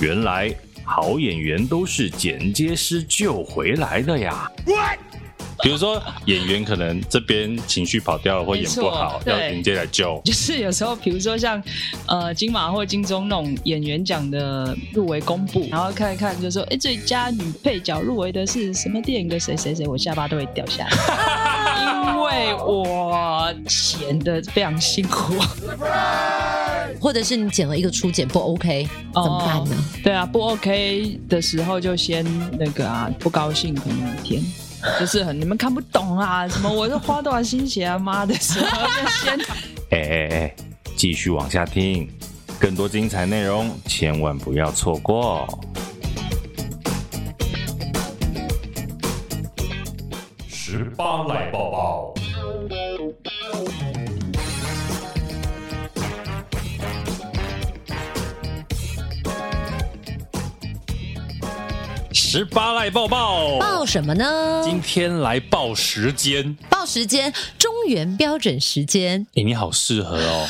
原来好演员都是剪接师救回来的呀。比如说演员可能这边情绪跑掉了，或演不好，要剪接来救。就是有时候，比如说像呃金马或金钟那种演员奖的入围公布，然后看一看，就说哎，最佳女配角入围的是什么电影的谁谁谁，我下巴都会掉下来，因为我演的非常辛苦。或者是你剪了一个初剪不 OK，怎么办呢？对啊，不 OK 的时候就先那个啊，不高兴可能一天。就是很你们看不懂啊，什么我是花多少心血啊，妈的，时候就先，哎哎哎，继续往下听，更多精彩内容千万不要错过。十八来报报。十八来报报，报什么呢？今天来报时间，报时间，中原标准时间。哎，你好适合哦。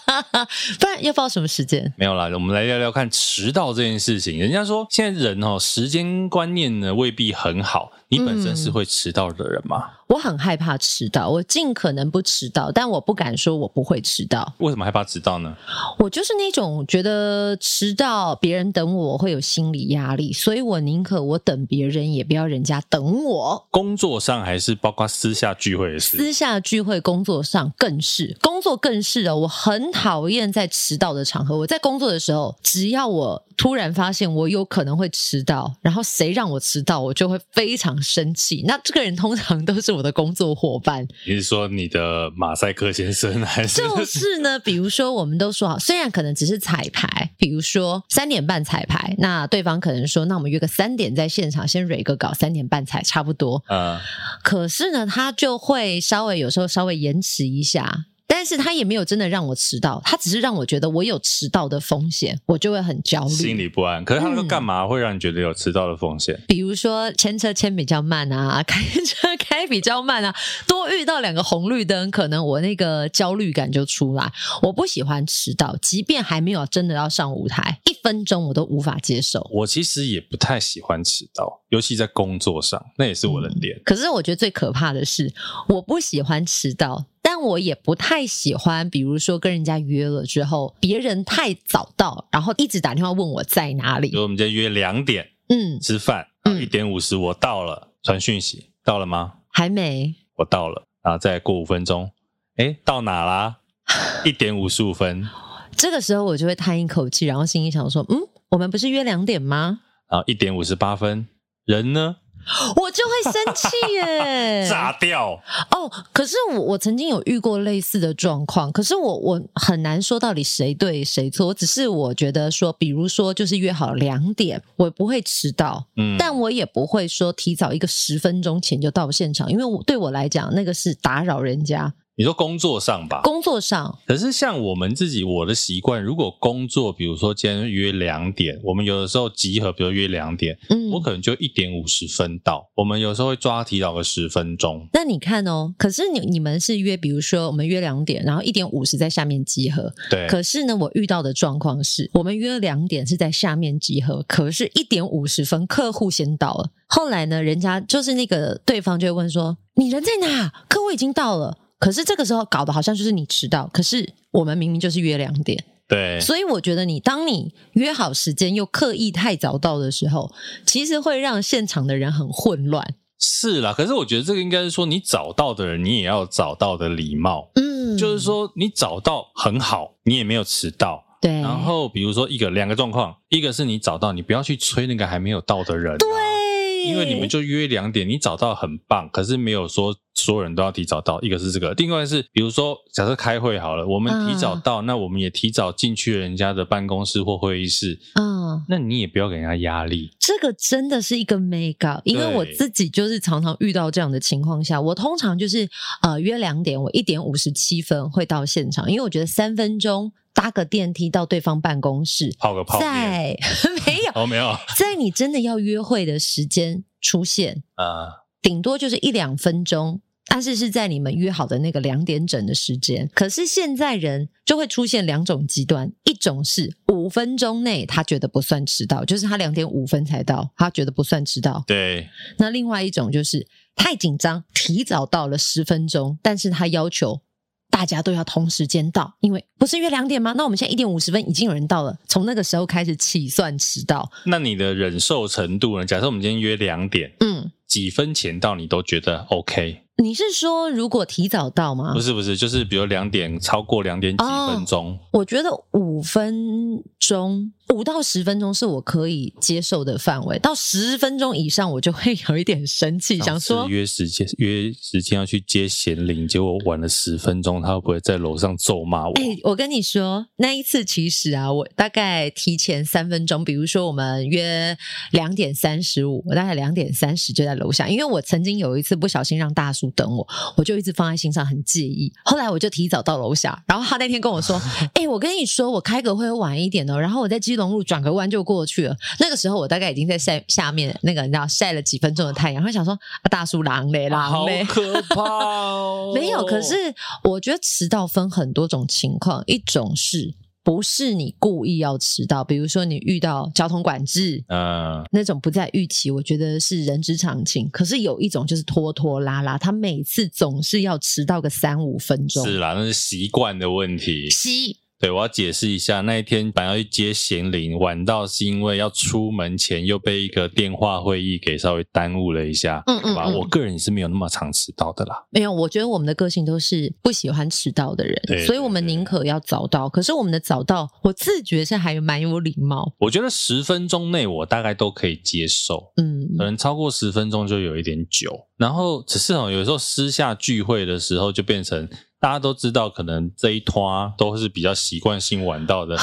不然要报什么时间？没有啦，我们来聊聊看迟到这件事情。人家说现在人哦，时间观念呢未必很好。你本身是会迟到的人吗？嗯，我很害怕迟到，我尽可能不迟到，但我不敢说我不会迟到。为什么害怕迟到呢？我就是那种觉得迟到别人等我会有心理压力，所以我宁可我等别人，也不要人家等我。工作上还是包括私下聚会的事？私下聚会，工作上更是，工作更是的！我很讨厌在迟到的场合。我在工作的时候，只要我突然发现我有可能会迟到，然后谁让我迟到，我就会非常生气，那这个人通常都是我的工作伙伴。你是说你的马赛克先生还是？就是呢，比如说我们都说好，虽然可能只是彩排，比如说三点半彩排，那对方可能说，那我们约个三点在现场先蕊个稿，三点半才差不多。嗯，可是呢，他就会稍微有时候稍微延迟一下。但是他也没有真的让我迟到，他只是让我觉得我有迟到的风险，我就会很焦虑，心里不安。可是他说干嘛会让你觉得有迟到的风险？嗯，比如说牵车牵比较慢啊，开车开比较慢啊，多遇到两个红绿灯，可能我那个焦虑感就出来。我不喜欢迟到，即便还没有真的要上舞台，一分钟我都无法接受。我其实也不太喜欢迟到，尤其在工作上，那也是我的点。嗯，可是我觉得最可怕的是，我不喜欢迟到。但我也不太喜欢，比如说跟人家约了之后，别人太早到，然后一直打电话问我在哪里。比如我们今天约两点，嗯，吃饭，一点五十我到了，传讯息到了吗？还没，我到了，然后再过五分钟，诶，到哪啦？一点五十五分，这个时候我就会叹一口气，然后心里想说，嗯，我们不是约两点吗？然后一点五十八分，人呢？我就会生气耶，炸掉哦！可是我我曾经有遇过类似的状况，可是我我很难说到底谁对谁错。我只是我觉得说，比如说就是约好两点，我不会迟到，嗯，但我也不会说提早一个十分钟前就到现场，因为我对我来讲那个是打扰人家。你说工作上吧，工作上。可是像我们自己，我的习惯，如果工作，比如说今天约两点，我们有的时候集合，比如约两点，嗯，我可能就一点五十分到。我们有时候会抓提早个十分钟。那你看哦，可是你你们是约，比如说我们约两点，然后一点五十在下面集合。对。可是呢，我遇到的状况是，我们约两点是在下面集合，可是一点五十分客户先到了。后来呢，人家就是那个对方就会问说：“你人在哪？客户已经到了。”可是这个时候搞的好像就是你迟到，可是我们明明就是约两点。对，所以我觉得你当你约好时间又刻意太早到的时候，其实会让现场的人很混乱。是啦，可是我觉得这个应该是说，你找到的人，你也要找到的礼貌。嗯，就是说你找到很好，你也没有迟到。对。然后比如说一个两个状况，一个是你找到，你不要去催那个还没有到的人啊。对。因为你们就约两点，你找到很棒，可是没有说所有人都要提早到。一个是这个，另外是比如说假设开会好了，我们提早到，嗯、那我们也提早进去人家的办公室或会议室。嗯，那你也不要给人家压力。这个真的是一个 make up，，因为我自己就是常常遇到这样的情况下，我通常就是呃约两点，我一点五十七分会到现场，因为我觉得三分钟。搭个电梯到对方办公室，泡个泡，在 没有 哦，没有，在你真的要约会的时间出现，啊、呃，顶多就是一两分钟。但是是在你们约好的那个两点整的时间。可是现在人就会出现两种极端，一种是五分钟内他觉得不算迟到，就是他两点五分才到，他觉得不算迟到。对。那另外一种就是太紧张，提早到了十分钟，但是他要求。大家都要同时间到，因为不是约两点吗？那我们现在一点五十分已经有人到了，从那个时候开始起算迟到。那你的忍受程度呢？假设我们今天约两点，嗯，几分前到你都觉得 OK？你是说如果提早到吗？不是不是，就是比如两点超过两点几分钟，哦，我觉得五分钟。五到十分钟是我可以接受的范围，到十分钟以上我就会有一点生气，想说约时间约时间要去接贤玲，结果晚了十分钟，他会不会在楼上咒骂我？哎、欸，我跟你说，那一次其实啊，我大概提前三分钟，比如说我们约两点三十五，我大概两点三十就在楼下，因为我曾经有一次不小心让大叔等我，我就一直放在心上，很介意。后来我就提早到楼下，然后他那天跟我说：“哎、欸，我跟你说，我开个会晚一点哦。”然后我在基隆路转个弯就过去了。那个时候我大概已经在晒下面那个，你知道晒了几分钟的太阳。他想说啊，大叔狼嘞，狼嘞，好可怕哦！没有，可是我觉得迟到分很多种情况，一种是不是你故意要迟到？比如说你遇到交通管制，嗯，那种不在预期，我觉得是人之常情。可是有一种就是拖拖拉拉，他每次总是要迟到个三五分钟。是啦，那是习惯的问题。习对，我要解释一下，那一天本来要去接贤玲，晚到是因为要出门前又被一个电话会议给稍微耽误了一下，嗯嗯，吧？我个人是没有那么常迟到的啦。没有，我觉得我们的个性都是不喜欢迟到的人，所以我们宁可要早到。可是我们的早到，我自觉是还蛮有礼貌。我觉得十分钟内我大概都可以接受，嗯，可能超过十分钟就有一点久。然后只是哦，有时候私下聚会的时候就变成。大家都知道，可能这一摊都是比较习惯性晚到的，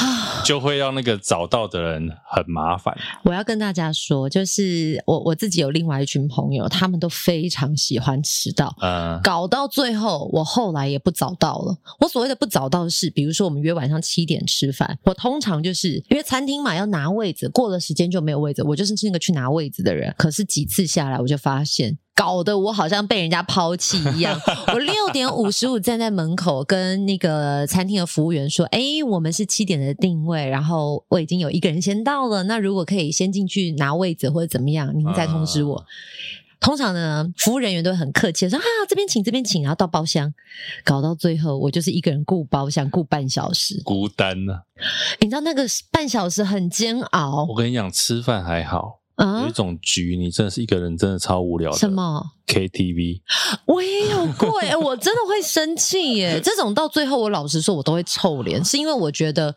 就会让那个早到的人很麻烦。我要跟大家说，就是我我自己有另外一群朋友，他们都非常喜欢迟到，嗯，搞到最后，我后来也不早到了。我所谓的不早到是，比如说我们约晚上七点吃饭，我通常就是因为餐厅嘛，要拿位子，过了时间就没有位子，我就是那个去拿位子的人。可是几次下来，我就发现。搞得我好像被人家抛弃一样。我六点五十五站在门口，跟那个餐厅的服务员说：“哎，我们是七点的定位，然后我已经有一个人先到了。那如果可以先进去拿位子或者怎么样，您再通知我。啊”通常呢，服务人员都会很客气的说：“啊，这边请，这边请。”然后到包厢，搞到最后，我就是一个人顾包厢，顾半小时，孤单呢、啊。你知道那个半小时很煎熬。我跟你讲，吃饭还好。啊、有一种局，你真的是一个人，真的超无聊的。什么？KTV，我也有过耶，我真的会生气耶。这种到最后，我老实说，我都会臭脸，是因为我觉得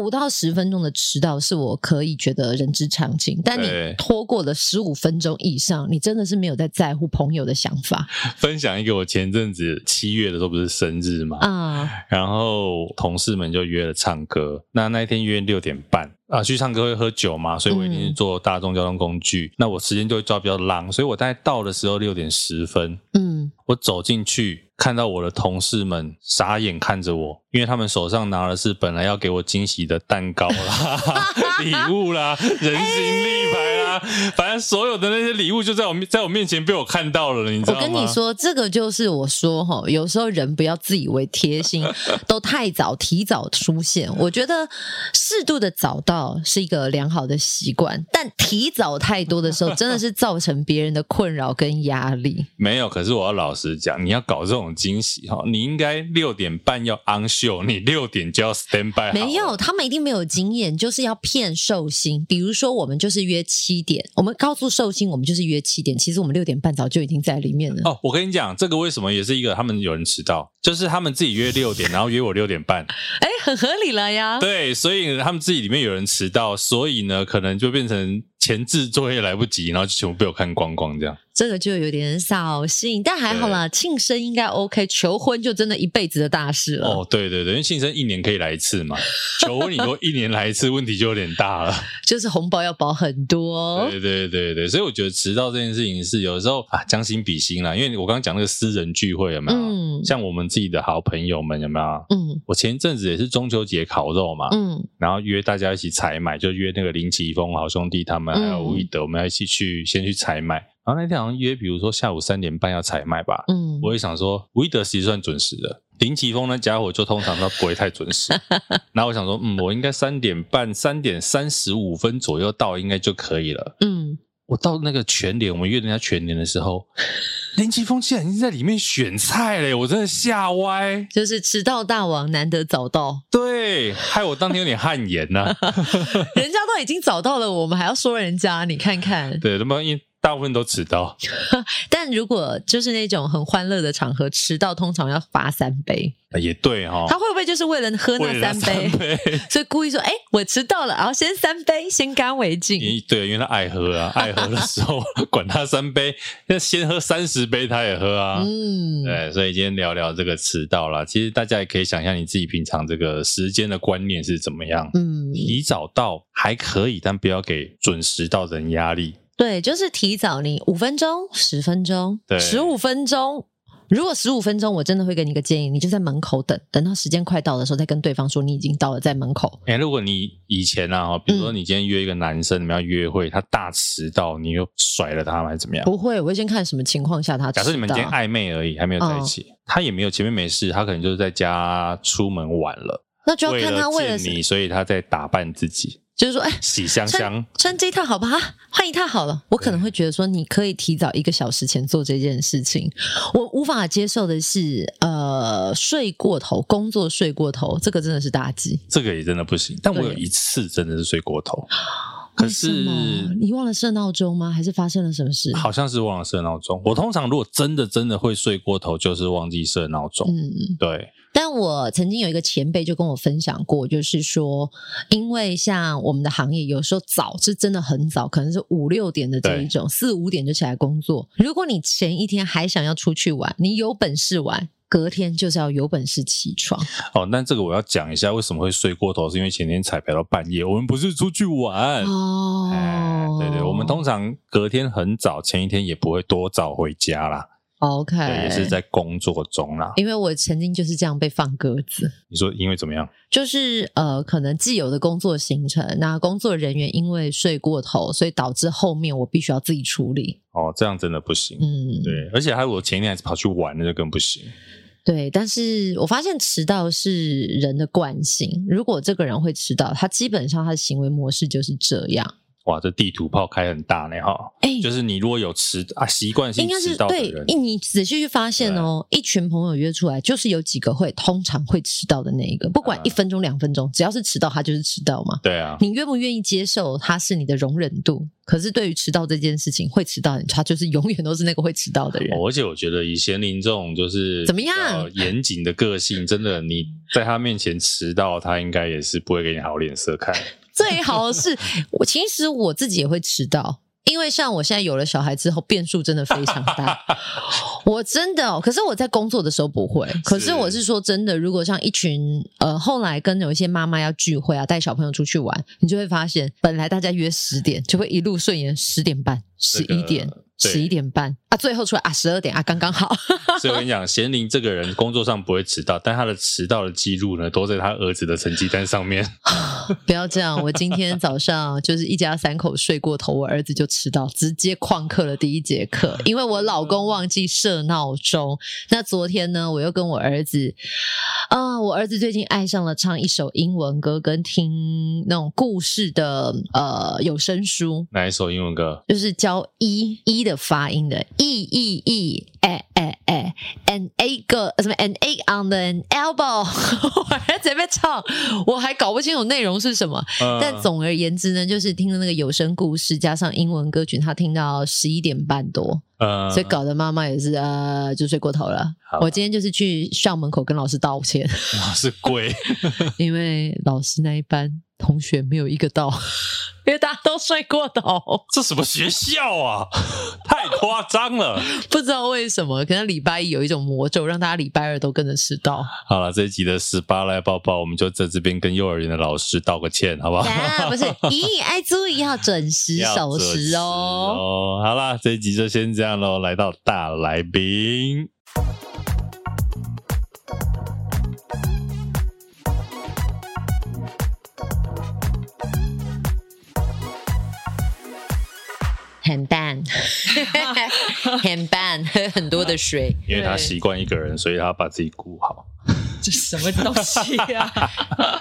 五到十分钟的迟到是我可以觉得人之常情，但你拖过了十五分钟以上，你真的是没有在在乎朋友的想法。分享一个，我前阵子七月的时候不是生日嘛，啊，然后同事们就约了唱歌，那那一天约六点半啊，去唱歌会喝酒嘛，所以我一定是坐大众交通工具，嗯、那我时间就会抓比较浪，所以我大概到的时候六。六点十分，嗯，我走进去，看到我的同事们傻眼看着我，因为他们手上拿的是本来要给我惊喜的蛋糕啦、礼物啦、人形立牌。反正所有的那些礼物就在我面，在我面前被我看到了，你知道吗？我跟你说，这个就是我说哈，有时候人不要自以为贴心，都太早提早出现。我觉得适度的早到是一个良好的习惯，但提早太多的时候，真的是造成别人的困扰跟压力。没有，可是我要老实讲，你要搞这种惊喜哈，你应该六点半要 on show，你六点就要 stand by。没有，他们一定没有经验，就是要骗寿星。比如说，我们就是约七点，我们告诉寿星，我们就是约七点。其实我们六点半早就已经在里面了。哦，我跟你讲，这个为什么也是一个他们有人迟到，就是他们自己约六点，然后约我六点半。哎，很合理了呀。对，所以他们自己里面有人迟到，所以呢，可能就变成。前置作业来不及，然后就全部被我看光光，这样这个就有点扫兴，但还好啦，庆生应该 OK，求婚就真的一辈子的大事了。哦，对对对，因为庆生一年可以来一次嘛，求婚你说一年来一次，问题就有点大了，就是红包要包很多。对对对对，所以我觉得迟到这件事情是有的时候啊，将心比心啦，因为我刚刚讲那个私人聚会有没有？嗯，像我们自己的好朋友们有没有？嗯，我前一阵子也是中秋节烤肉嘛，嗯，然后约大家一起采买，就约那个林奇峰好兄弟他们。们还有吴一德，我们要一起去先去采买。然后那天好像约，比如说下午三点半要采买吧。嗯，我也想说，吴一德其实算准时的。林奇峰那家伙就通常他不会太准时。然后我想说，嗯，我应该三点半、三点三十五分左右到，应该就可以了。嗯，我到那个全联，我们约人家全联的时候，林奇峰竟然已经在里面选菜嘞！我真的吓歪。就是迟到大王难得早到，对，害我当天有点汗颜呐、啊。人家都已经早到了，我们还要说人家？你看看，对，那么因。大部分都迟到，但如果就是那种很欢乐的场合，迟到通常要罚三杯。也对哈、哦，他会不会就是为了喝那三杯，三杯所以故意说：“哎、欸，我迟到了，然后先三杯，先干为敬。”对，因为他爱喝啊，爱喝的时候管他三杯，那先喝三十杯他也喝啊。嗯，对，所以今天聊聊这个迟到啦。其实大家也可以想象你自己平常这个时间的观念是怎么样。嗯，提早到还可以，但不要给准时到的人压力。对，就是提早你五分钟、十分钟、十五分钟。如果十五分钟，我真的会给你一个建议，你就在门口等，等到时间快到的时候，再跟对方说你已经到了，在门口。哎，如果你以前啊，比如说你今天约一个男生，你们要约会，他大迟到，你又甩了他，还是怎么样？不会，我会先看什么情况下他。假设你们今天暧昧而已，还没有在一起，他也没有前面没事，他可能就是在家出门晚了，那就要看他为了你，所以他在打扮自己。就是说，哎，洗香香，穿，穿这一套好吧？换一套好了。我可能会觉得说，你可以提早一个小时前做这件事情。我无法接受的是，呃，睡过头，工作睡过头，这个真的是大忌。这个也真的不行。但我有一次真的是睡过头。可是你忘了设闹钟吗？还是发生了什么事？好像是忘了设闹钟。我通常如果真的真的会睡过头，就是忘记设闹钟。嗯，对。但我曾经有一个前辈就跟我分享过，就是说，因为像我们的行业，有时候早是真的很早，可能是五六点的这一种，四五点就起来工作。如果你前一天还想要出去玩，你有本事玩，隔天就是要有本事起床。哦，那这个我要讲一下，为什么会睡过头，是因为前天彩排到半夜，我们不是出去玩哦。哎，对对，我们通常隔天很早，前一天也不会多早回家啦。OK，也是在工作中啦。因为我曾经就是这样被放鸽子。你说因为怎么样？就是呃，可能既有的工作行程，那工作人员因为睡过头，所以导致后面我必须要自己处理。哦，这样真的不行。嗯，对，而且还有我前一天还是跑去玩，那就更不行。对，但是我发现迟到是人的惯性。如果这个人会迟到，他基本上他的行为模式就是这样。哇，这地图炮开很大呢哈！哎、欸，就是你如果有迟啊习惯性迟到的人，应该是对，你仔细去发现哦，一群朋友约出来，就是有几个会通常会迟到的那一个，不管一分钟两分钟，只要是迟到，他就是迟到嘛。对啊，你愿不愿意接受他是你的容忍度？可是对于迟到这件事情，会迟到，他就是永远都是那个会迟到的人。哦、而且我觉得以贤林这种就是怎么样严谨的个性，真的你在他面前迟到，他应该也是不会给你好脸色看。最好的是，我其实我自己也会迟到，因为像我现在有了小孩之后，变数真的非常大。我真的，可是我在工作的时候不会。可是我是说真的，如果像一群呃，后来跟有一些妈妈要聚会啊，带小朋友出去玩，你就会发现，本来大家约十点，就会一路顺延十点半、十一点。十一点半啊，最后出来啊，十二点啊，刚刚好。所以我跟你讲，贤玲这个人工作上不会迟到，但他的迟到的记录呢，都在他儿子的成绩单上面。不要这样，我今天早上就是一家三口睡过头，我儿子就迟到，直接旷课了第一节课，因为我老公忘记设闹钟。那昨天呢，我又跟我儿子，啊、呃，我儿子最近爱上了唱一首英文歌，跟听那种故事的呃有声书。哪一首英文歌？就是教一一的。发音的 e e e 哎哎哎，an egg 什么 an egg on the elbow，我还在那边唱，我还搞不清楚内容是什么。Uh, 但总而言之呢，就是听了那个有声故事加上英文歌曲，他听到十一点半多，uh, 所以搞得妈妈也是呃就睡过头了。我今天就是去校门口跟老师道歉，老师跪，因为老师那一班同学没有一个到。因为大家都睡过头，这什么学校啊？太夸张了！不知道为什么，可能礼拜一有一种魔咒，让大家礼拜二都跟着迟到。好了，这一集的十八来抱抱，我们就在这边跟幼儿园的老师道个歉，好不好？啊，不是，咦，爱注意要准时守时哦。哦，好了，这一集就先这样喽。来到大来宾。很淡，很 淡，喝 很多的水，因为他习惯一个人，所以他把自己顾好。这什么东西啊？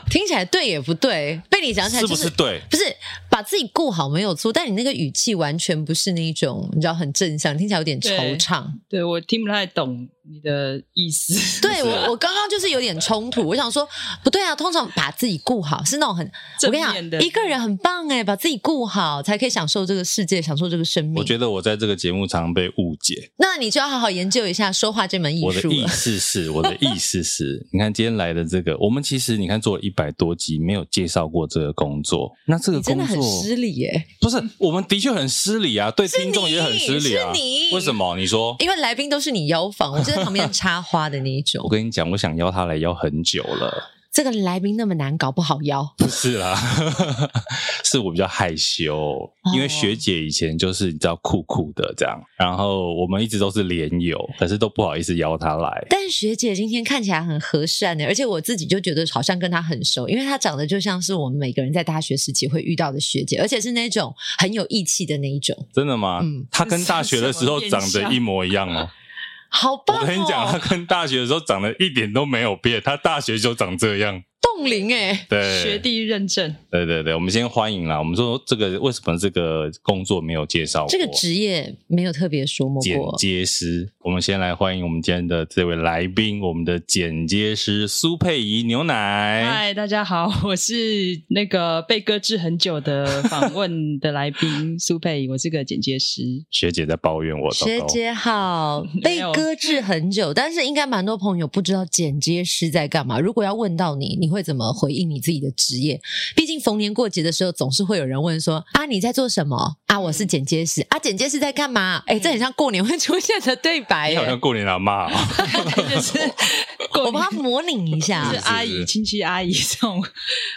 听起来对也不对，被你讲起来、就是、是不是对？不是把自己顾好没有错，但你那个语气完全不是那一种，你知道很正向，听起来有点惆怅。对，对我听不太懂你的意思。对我，我刚刚就是有点冲突。我想说，不对啊，通常把自己顾好是那种很我跟你讲，一个人很棒哎，把自己顾好才可以享受这个世界，享受这个生命。我觉得我在这个节目常常被误解，那你就要好好研究一下说话这门艺术。我的意思是，我的意思是。你看今天来的这个，我们其实你看做了一百多集，没有介绍过这个工作。那这个工作真的很失礼耶？不是，我们的确很失礼啊，对听众也很失礼啊。是你？为什么？你说？因为来宾都是你邀访，我就在旁边插花的那一种。我跟你讲，我想邀他来邀很久了。这个来宾那么难搞，不好邀。不是啦，是我比较害羞，哦、因为学姐以前就是你知道酷酷的这样，然后我们一直都是连友，可是都不好意思邀她来。但是学姐今天看起来很和善的，而且我自己就觉得好像跟她很熟，因为她长得就像是我们每个人在大学时期会遇到的学姐，而且是那种很有义气的那一种。真的吗？嗯，她跟大学的时候长得一模一样哦。好棒哦！我跟你讲，他跟大学的时候长得一点都没有变，他大学就长这样。冻龄哎，对，学弟认证，对对对，我们先欢迎啦。我们说这个为什么这个工作没有介绍？这个职业没有特别说过。剪接师，我们先来欢迎我们今天的这位来宾，我们的剪接师苏佩仪牛奶。嗨，大家好，我是那个被搁置很久的访问的来宾苏佩仪，我是个剪接师。学姐在抱怨我，学姐好，被搁置很久，但是应该蛮多朋友不知道剪接师在干嘛。如果要问到你，你。会怎么回应你自己的职业？毕竟逢年过节的时候，总是会有人问说：“啊，你在做什么？啊，我是剪接师。啊，剪接师在干嘛？”哎，这很像过年会出现的对白。你好像过年阿妈，就是我帮他模拟一下，是阿姨、亲戚阿姨这种。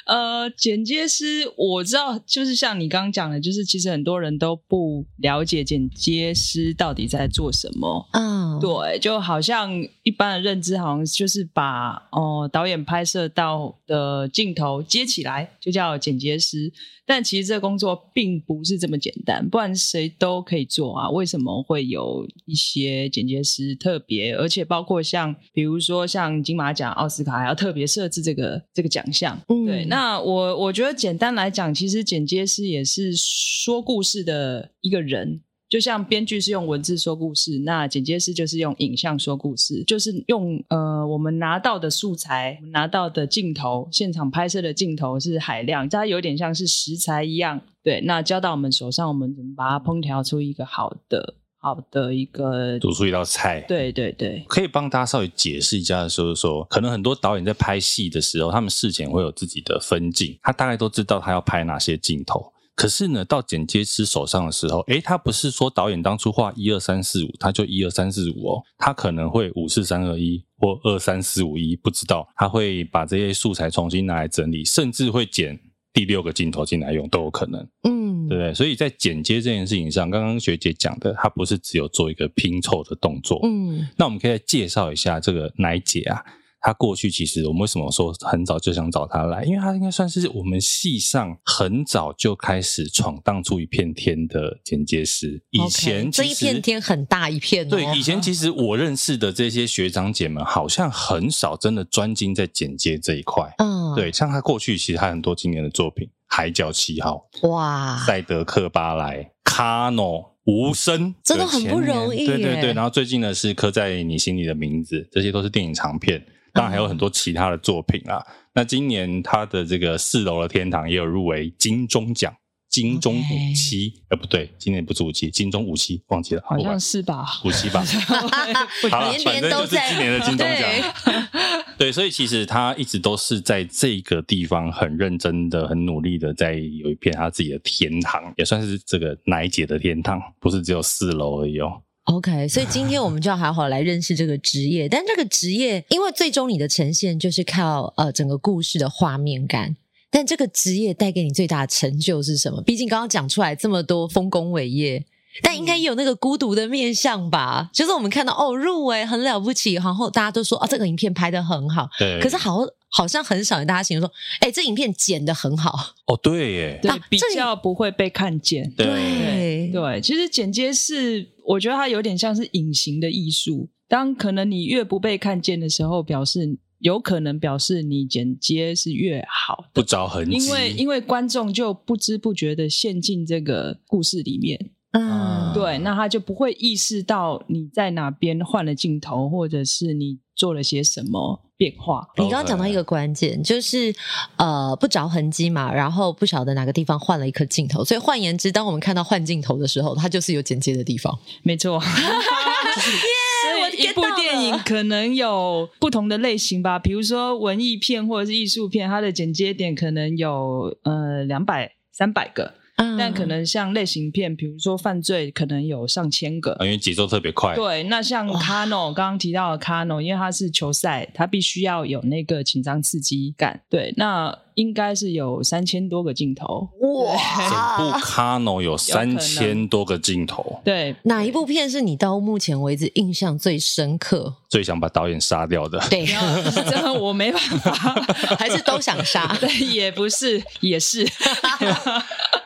呃，剪接师我知道，就是像你刚刚讲的，就是其实很多人都不了解剪接师到底在做什么。嗯，对，就好像一般的认知，好像就是把哦、呃、导演拍摄到。的镜头接起来就叫剪接师，但其实这个工作并不是这么简单，不然谁都可以做啊。为什么会有一些剪接师特别，而且包括像比如说像金马奖、奥斯卡还要特别设置这个这个奖项？嗯，对。那我我觉得简单来讲，其实剪接师也是说故事的一个人。就像编剧是用文字说故事，那剪接师就是用影像说故事，就是用呃我们拿到的素材、拿到的镜头、现场拍摄的镜头是海量，它有点像是食材一样，对，那交到我们手上，我们怎么把它烹调出一个好的、好的一个煮出一道菜？对对对，可以帮大家稍微解释一下，就是说，可能很多导演在拍戏的时候，他们事前会有自己的分镜，他大概都知道他要拍哪些镜头。可是呢，到剪接师手上的时候，诶，他不是说导演当初画一二三四五，他就一二三四五哦，他可能会五四三二一或二三四五一，不知道，他会把这些素材重新拿来整理，甚至会剪第六个镜头进来用都有可能，嗯，对不对？所以在剪接这件事情上，刚刚学姐讲的，他不是只有做一个拼凑的动作，嗯，那我们可以来介绍一下这个奶姐啊。他过去其实我们为什么说很早就想找他来？因为他应该算是我们系上很早就开始闯荡出一片天的剪接师。以前这一片天很大一片哦。对，以前 其实我认识的这些学长姐们，好像很少真的专精在剪接这一块。嗯，对，像他过去其实他很多经典的作品，《海角七号》哇，《赛德克巴莱》、《卡诺》、《无声》，这都很不容易。对对对，然后最近呢是《刻在你心里的名字》，这些都是电影长片。当然还有很多其他的作品啊。那今年他的这个四楼的天堂也有入围金钟奖，金钟五期，呃.不对，今年不是五期，金钟五期忘记了，好像是吧？五期吧。好了，反正就是今年的金钟奖。对，对，所以其实他一直都是在这个地方很认真的、很努力的，在有一片他自己的天堂，也算是这个奶姐的天堂，不是只有四楼而已哦。OK，所以今天我们就要好好来认识这个职业。但这个职业，因为最终你的呈现就是靠呃整个故事的画面感。但这个职业带给你最大的成就是什么？毕竟刚刚讲出来这么多丰功伟业，但应该也有那个孤独的面相吧？就是我们看到哦入围很了不起，然后大家都说啊、哦、这个影片拍的很好，对。可是好好像很少有大家形容说，哎，这影片剪的很好。哦，对耶，对，比较不会被看见。对对，对，其实剪接是我觉得它有点像是隐形的艺术。当可能你越不被看见的时候，表示有可能表示你剪接是越好，不着痕迹。因为因为观众就不知不觉的陷进这个故事里面。嗯，对，那他就不会意识到你在哪边换了镜头，或者是你做了些什么变化。你刚刚讲到一个关键，就是呃不着痕迹嘛，然后不晓得哪个地方换了一颗镜头，所以换言之，当我们看到换镜头的时候，它就是有剪接的地方。没错，所以一部电影可能有不同的类型吧，比如说文艺片或者是艺术片，它的剪接点可能有呃两百、三百个。但可能像类型片，比如说犯罪，可能有上千个，因为节奏特别快。对，那像 Kano 刚刚提到的 Kano，因为它是球赛，它必须要有那个紧张刺激感。对，那应该是有三千多个镜头。哇，整部 Kano 有三千多个镜头。对，哪一部片是你到目前为止印象最深刻、最想把导演杀掉的？对，真的我没办法，还是都想杀？对，也不是，也是。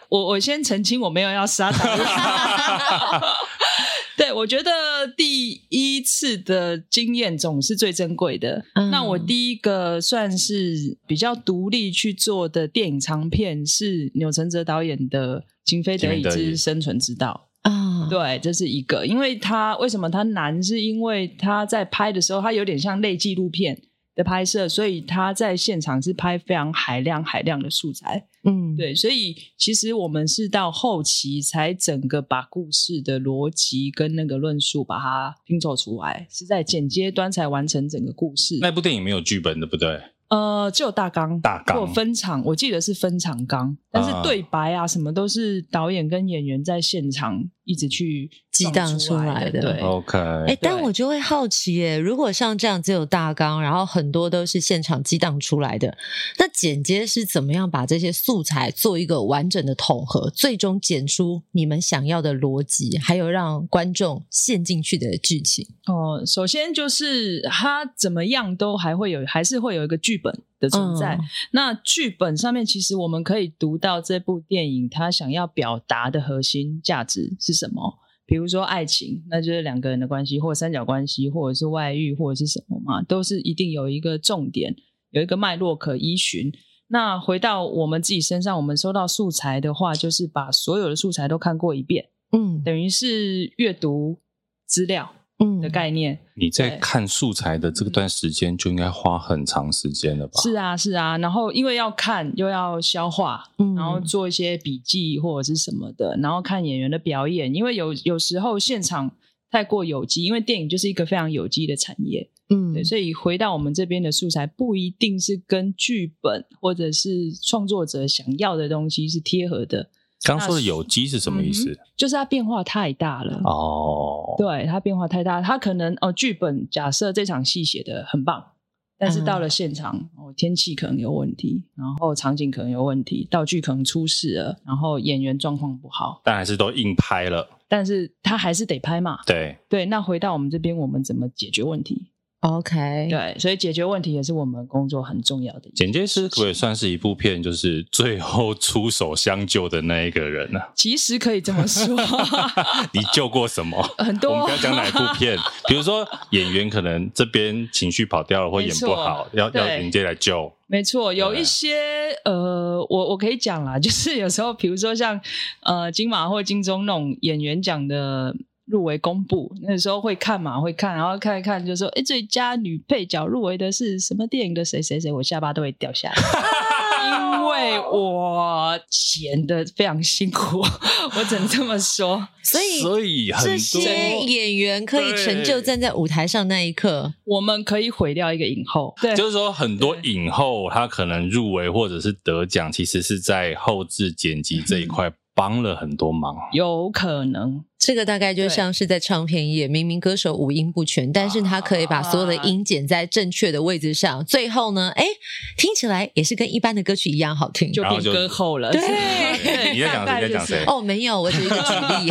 我我先澄清，我没有要杀他。对，我觉得第一次的经验总是最珍贵的。嗯。那我第一个算是比较独立去做的电影长片是钮承泽导演的《情非得已之生存之道》啊。对，这是一个，因为他为什么他难？是因为他在拍的时候，他有点像类纪录片。的拍摄，所以他在现场是拍非常海量海量的素材，嗯，对，所以其实我们是到后期才整个把故事的逻辑跟那个论述把它拼凑出来，是在剪接端才完成整个故事。那部电影没有剧本的，不对？呃，只有大纲，大纲有分场，我记得是分场纲，但是对白啊什么都是导演跟演员在现场一直去激荡出来的。对，OK。哎，但我就会好奇耶，如果像这样只有大纲，然后很多都是现场激荡出来的，那剪接是怎么样把这些素材做一个完整的统合，最终剪出你们想要的逻辑，还有让观众陷进去的剧情？哦，首先就是他怎么样都还会有，还是会有一个。剧本的存在，嗯、那剧本上面其实我们可以读到这部电影它想要表达的核心价值是什么？比如说爱情，那就是两个人的关系，或者三角关系，或者是外遇，或者是什么嘛，都是一定有一个重点，有一个脉络可依循。那回到我们自己身上，我们收到素材的话，就是把所有的素材都看过一遍，嗯，等于是阅读资料。嗯的概念，你在看素材的这段时间就应该花很长时间了吧？是啊，是啊。然后因为要看又要消化，嗯，然后做一些笔记或者是什么的，然后看演员的表演。因为有有时候现场太过有机，因为电影就是一个非常有机的产业，嗯，对。所以回到我们这边的素材，不一定是跟剧本或者是创作者想要的东西是贴合的。刚说的有机是什么意思？嗯、就是它变化太大了哦。对，它变化太大，它可能哦，剧本假设这场戏写的很棒，但是到了现场、嗯、哦，天气可能有问题，然后场景可能有问题，道具可能出事了，然后演员状况不好，但还是都硬拍了。但是他还是得拍嘛。对对，那回到我们这边，我们怎么解决问题？OK，对，所以解决问题也是我们工作很重要的。剪接师可不可以算是一部片，就是最后出手相救的那一个人呢？其实可以这么说。你救过什么？很多。我们不要讲哪一部片，比如说演员可能这边情绪跑掉了，或演不好，要要剪接来救。没错，有一些呃，我我可以讲啦，就是有时候，比如说像呃金马或金钟那种演员奖的。入围公布那时候会看嘛，会看，然后看一看就说，哎，最佳女配角入围的是什么电影的谁谁谁，我下巴都会掉下来，因为我剪得非常辛苦，我只能这么说。所以，所以这些演员可以成就站在舞台上那一刻，我们可以毁掉一个影后。对，就是说很多影后她可能入围或者是得奖，其实是在后置剪辑这一块。帮了很多忙，有可能。这个大概就像是在唱片业，明明歌手五音不全，但是他可以把所有的音剪在正确的位置上，最后呢，哎，听起来也是跟一般的歌曲一样好听，就变歌后了。对，你在讲谁？在讲谁？哦，没有，我只是举例，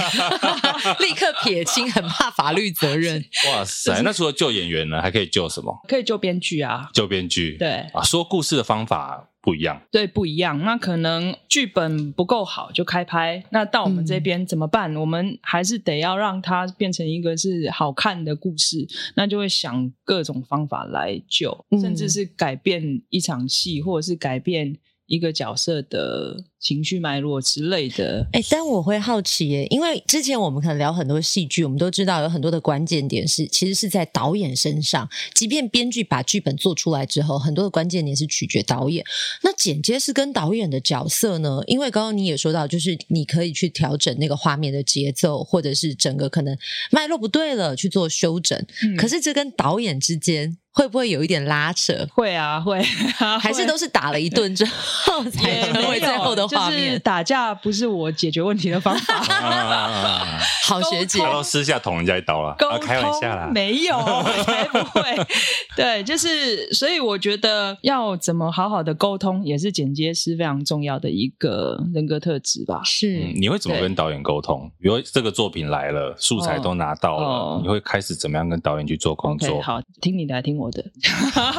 立刻撇清，很怕法律责任。哇塞，那除了救演员呢，还可以救什么？可以救编剧啊，救编剧。对啊，说故事的方法。不一样，对，不一样。那可能剧本不够好就开拍，那到我们这边怎么办？嗯、我们还是得要让它变成一个是好看的故事，那就会想各种方法来救，嗯、甚至是改变一场戏，或者是改变。一个角色的情绪脉络之类的，哎，但我会好奇耶，因为之前我们可能聊很多戏剧，我们都知道有很多的关键点是，其实是在导演身上。即便编剧把剧本做出来之后，很多的关键点是取决导演。那剪接是跟导演的角色呢？因为刚刚你也说到，就是你可以去调整那个画面的节奏，或者是整个可能脉络不对了去做修整。嗯、可是这跟导演之间。会不会有一点拉扯？会啊，会，啊、还是都是打了一顿之后才成为最后的画面。就是打架不是我解决问题的方法。好学姐，然后私下捅人家一刀了，啊开玩笑啦，没有，才不会。对，就是所以我觉得要怎么好好的沟通，也是剪接师非常重要的一个人格特质吧。是、嗯，你会怎么跟导演沟通？比如这个作品来了，素材都拿到了，哦、你会开始怎么样跟导演去做工作？Okay, 好，听你的，听我。的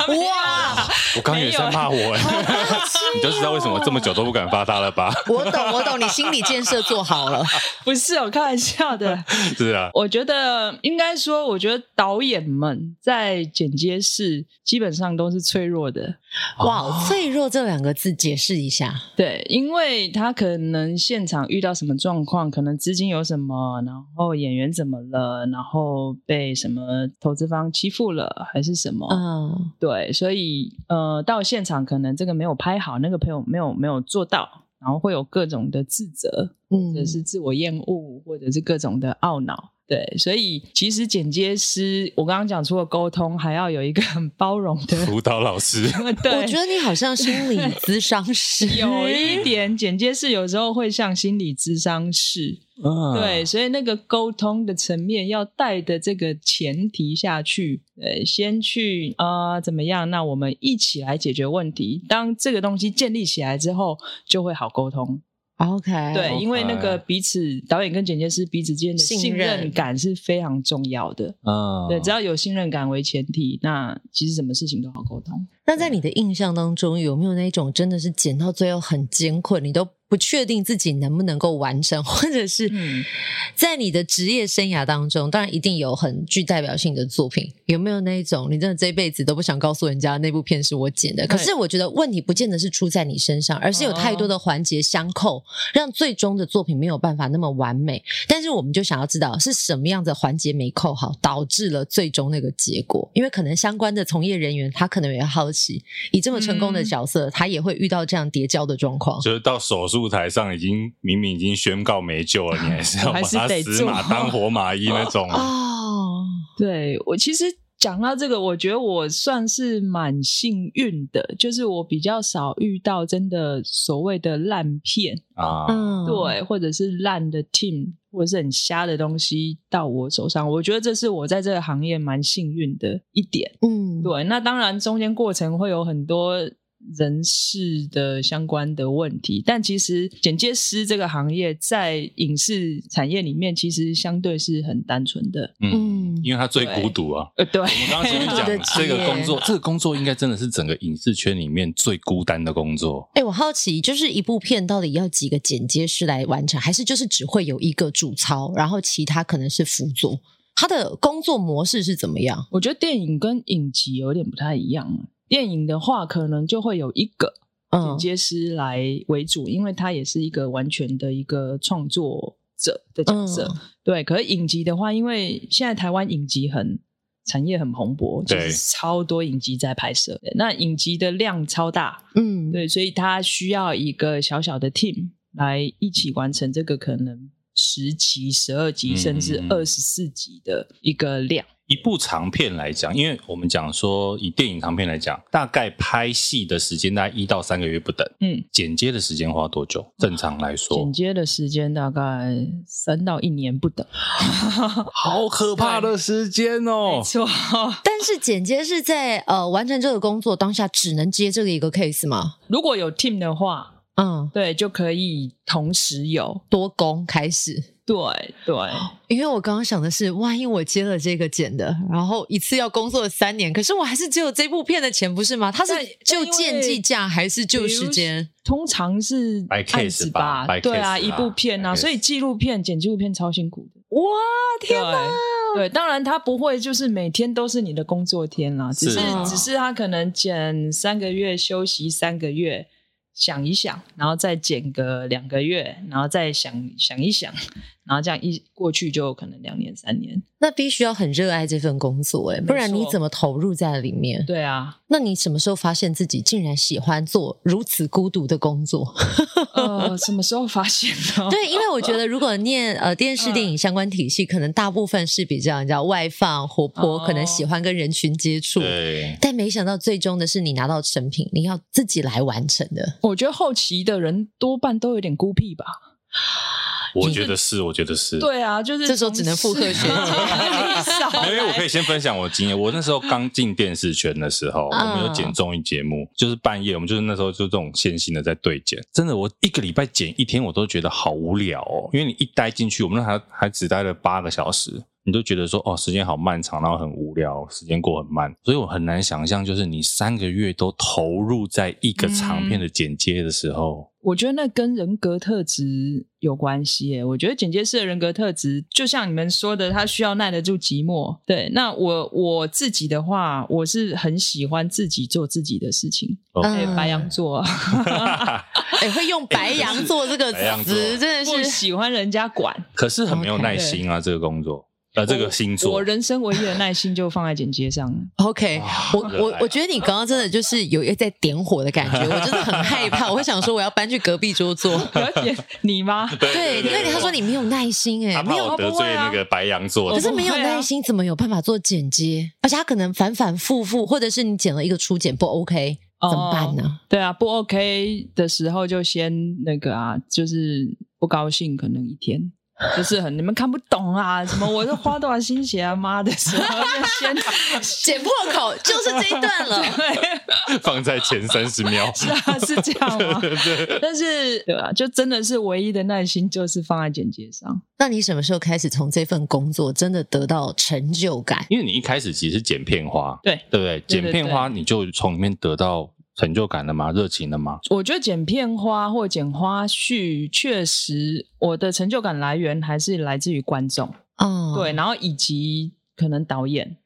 哇！我刚也在骂我，你就知道为什么这么久都不敢发他了吧？我懂，我懂，你心理建设做好了。不是，我开玩笑的。是啊，我觉得应该说，我觉得导演们在剪接室基本上都是脆弱的。哇，脆弱这两个字解释一下。对，因为他可能现场遇到什么状况，可能资金有什么，然后演员怎么了，然后被什么投资方欺负了，还是什么？嗯，对，所以呃，到现场可能这个没有拍好，那个朋友没有没有做到，然后会有各种的自责，或者是自我厌恶，或者是各种的懊恼。对，所以其实剪接师，我刚刚讲除了沟通，还要有一个很包容的辅导老师。对，我觉得你好像心理咨商师，有一点剪接师有时候会像心理咨商师。啊、对，所以那个沟通的层面要带的这个前提下去，呃，先去啊、呃、怎么样？那我们一起来解决问题。当这个东西建立起来之后，就会好沟通。OK，对，Okay. 因为那个彼此导演跟剪接师彼此之间的信任感是非常重要的。嗯，对，只要有信任感为前提，那其实什么事情都好沟通。那在你的印象当中，有没有那种真的是剪到最后很艰困，你都不确定自己能不能够完成，或者是在你的职业生涯当中，当然一定有很具代表性的作品，有没有那一种你真的这辈子都不想告诉人家那部片是我剪的？可是我觉得问题不见得是出在你身上，而是有太多的环节相扣，让最终的作品没有办法那么完美。但是我们就想要知道是什么样的环节没扣好，导致了最终那个结果？因为可能相关的从业人员他可能也好奇，以这么成功的角色，他也会遇到这样叠交的状况，就是到手术。台上已经明明已经宣告没救了，你还是要把他死马当活马医那种哦。对，我其实讲到这个，我觉得我算是蛮幸运的，就是我比较少遇到真的所谓的烂片啊，对，或者是烂的 team，或者是很瞎的东西到我手上，我觉得这是我在这个行业蛮幸运的一点。嗯，对，那当然中间过程会有很多。人事的相关的问题，但其实剪接师这个行业在影视产业里面，其实相对是很单纯的。嗯，因为他最孤独啊。呃，对。我们刚刚前面讲这个工作，这个工作应该真的是整个影视圈里面最孤单的工作。哎，我好奇，就是一部片到底要几个剪接师来完成，还是就是只会有一个主操，然后其他可能是辅佐？他的工作模式是怎么样？我觉得电影跟影集有点不太一样。电影的话，可能就会有一个剪接师来为主，嗯、因为他也是一个完全的一个创作者的角色。嗯、对，可是影集的话，因为现在台湾影集很产业很蓬勃，就是超多影集在拍摄，那影集的量超大，嗯，对，所以他需要一个小小的 team 来一起完成这个可能十集、十二集甚至二十四集的一个量。一部长片来讲，因为我们讲说以电影长片来讲，大概拍戏的时间大概一到三个月不等。嗯，剪接的时间花多久？正常来说，剪接的时间大概三到一年不等。好可怕的时间哦！没错，但是剪接是在呃完成这个工作当下只能接这个一个 case 吗？如果有 team 的话，嗯，对，就可以同时有多工开始。对对，因为我刚刚想的是，万一我接了这个剪的，然后一次要工作三年，可是我还是只有这部片的钱，不是吗？他是就件计价还是就时间？通常是案子吧，对啊，一部片啊，所以纪录片剪纪录片超辛苦的。哇，天哪！对，当然他不会就是每天都是你的工作天啦，只是只是他可能剪三个月休息三个月。想一想，然后再剪个两个月，然后再想想一想，然后这样一过去就可能两年三年。那必须要很热爱这份工作哎，不然你怎么投入在里面？对啊，那你什么时候发现自己竟然喜欢做如此孤独的工作？呃，什么时候发现呢？对，因为我觉得如果念呃电视电影相关体系，可能大部分是比较你知道外放活泼，可能喜欢跟人群接触。对，但没想到最终的是你拿到成品，你要自己来完成的。我觉得后期的人多半都有点孤僻吧。我觉得是，我觉得是。对啊，就是这时候只能复刻学姐。因为 我可以先分享我的经验。我那时候刚进电视圈的时候，我们有剪综艺节目，就是半夜，我们就是那时候就这种线性的在对剪。真的，我一个礼拜剪一天，我都觉得好无聊哦。因为你一待进去，我们那还还只待了八个小时，你都觉得说哦，时间好漫长，然后很无聊，时间过很慢。所以我很难想象，就是你三个月都投入在一个长片的剪接的时候。我觉得那跟人格特质有关系耶，我觉得剪接师的人格特质，就像你们说的，他需要耐得住寂寞。对，那我我自己的话，我是很喜欢自己做自己的事情。哎，白羊座，哎，会用白羊座这个词，真的是喜欢人家管，可是很没有耐心啊，这个工作。呃，这个星座，我人生唯一的耐心就放在剪接上。OK，我我我觉得你刚刚真的就是有一个在点火的感觉，我真的很害怕，我会想说我要搬去隔壁桌坐。你吗？对，因为他说你没有耐心，哎，没有得罪那个白羊座。可是没有耐心，怎么有办法做剪接？而且他可能反反复复，或者是你剪了一个初剪不 OK，怎么办呢？对啊，不 OK 的时候就先那个啊，就是不高兴，可能一天。就是很你们看不懂啊，什么我是花多少心血啊，妈的时候就先剪破口，就是这一段了，对，放在前三十秒，是啊，是这样吗？对对对，但是对啊，就真的是唯一的耐心就是放在剪接上。那你什么时候开始从这份工作真的得到成就感？因为你一开始其实是剪片花，对对不对？剪片花你就从里面得到。成就感的吗？热情的吗？我觉得剪片花或剪花絮，确实我的成就感来源还是来自于观众。嗯，对，然后以及可能导演，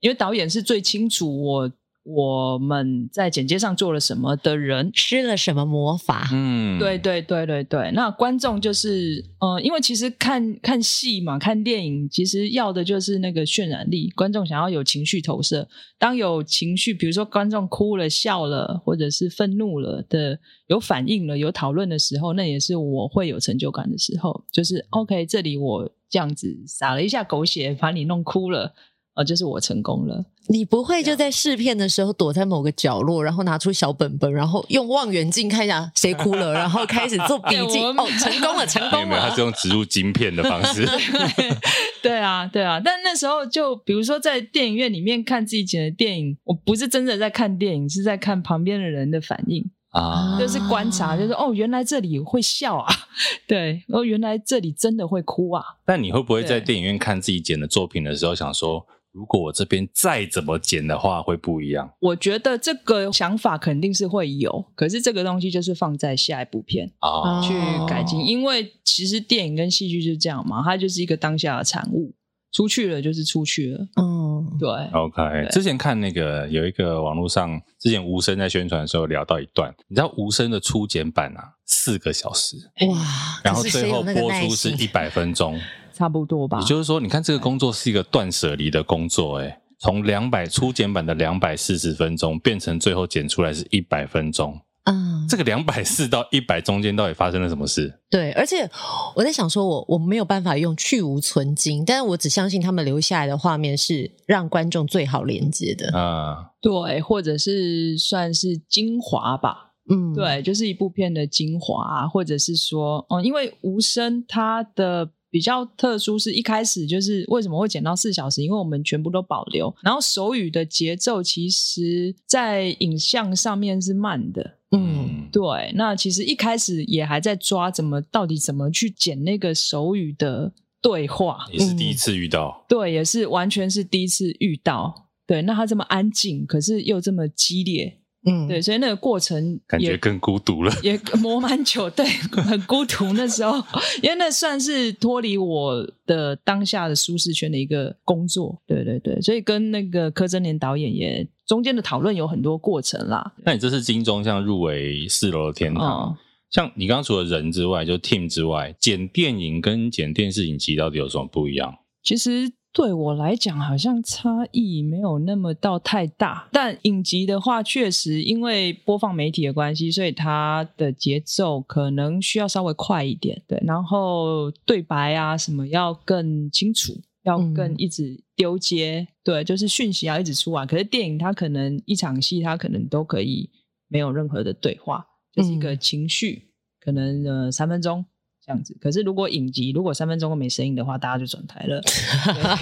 因为导演是最清楚我。我们在剪接上做了什么的人施了什么魔法？嗯，对对对对对。那观众就是，呃，因为其实看看戏嘛，看电影，其实要的就是那个渲染力。观众想要有情绪投射，当有情绪，比如说观众哭了、笑了，或者是愤怒了的，有反应了、有讨论的时候，那也是我会有成就感的时候。就是 OK，这里我这样子撒了一下狗血，把你弄哭了。哦，就是我成功了。你不会就在试片的时候躲在某个角落，然后拿出小本本，然后用望远镜看一下谁哭了，然后开始做笔记。哦，成功了，成功了。没有，他是用植入晶片的方式。对，对啊，对啊。但那时候就比如说在电影院里面看自己剪的电影，我不是真的在看电影，是在看旁边的人的反应啊，就是观察，就是哦，原来这里会笑啊，对，哦，原来这里真的会哭啊。但你会不会在电影院看自己剪的作品的时候想说？如果我这边再怎么剪的话，会不一样。我觉得这个想法肯定是会有，可是这个东西就是放在下一部片啊去改进，因为其实电影跟戏剧就是这样嘛，它就是一个当下的产物，出去了就是出去了。嗯，对。OK，对之前看那个有一个网络上，之前无声在宣传的时候聊到一段，你知道无声的初剪版啊，四个小时哇，然后最后播出是一百分钟。差不多吧，也就是说，你看这个工作是一个断舍离的工作，哎，从两百初剪版的两百四十分钟变成最后剪出来是一百分钟，嗯，这个两百四到一百中间到底发生了什么事？对，而且我在想说我，我我没有办法用去无存精，但是我只相信他们留下来的画面是让观众最好连接的。啊，对，或者是算是精华吧，嗯，对，就是一部片的精华，或者是说，哦、嗯，因为无声它的。比较特殊是一开始就是为什么会剪到四小时？因为我们全部都保留，然后手语的节奏其实，在影像上面是慢的。嗯，对。那其实一开始也还在抓怎么到底怎么去剪那个手语的对话，也是第一次遇到。嗯、对，也是完全是第一次遇到。对，那他这么安静，可是又这么激烈。嗯，对，所以那个过程感觉更孤独了，也 磨蛮久，对，很孤独。那时候，因为那算是脱离我的当下的舒适圈的一个工作，对对对，所以跟那个柯贞年导演也中间的讨论有很多过程啦。那你这次金钟像入围四楼的天堂，嗯、像你刚刚除了人之外，就 team 之外，剪电影跟剪电视影集到底有什么不一样？其实。对我来讲，好像差异没有那么到太大。但影集的话，确实因为播放媒体的关系，所以它的节奏可能需要稍微快一点。对，然后对白啊什么要更清楚，要更一直丢接。嗯、对，就是讯息要一直出来。可是电影它可能一场戏它可能都可以没有任何的对话，就是一个情绪，嗯、可能呃三分钟。这样子，可是如果影集如果三分钟都没声音的话，大家就转台了。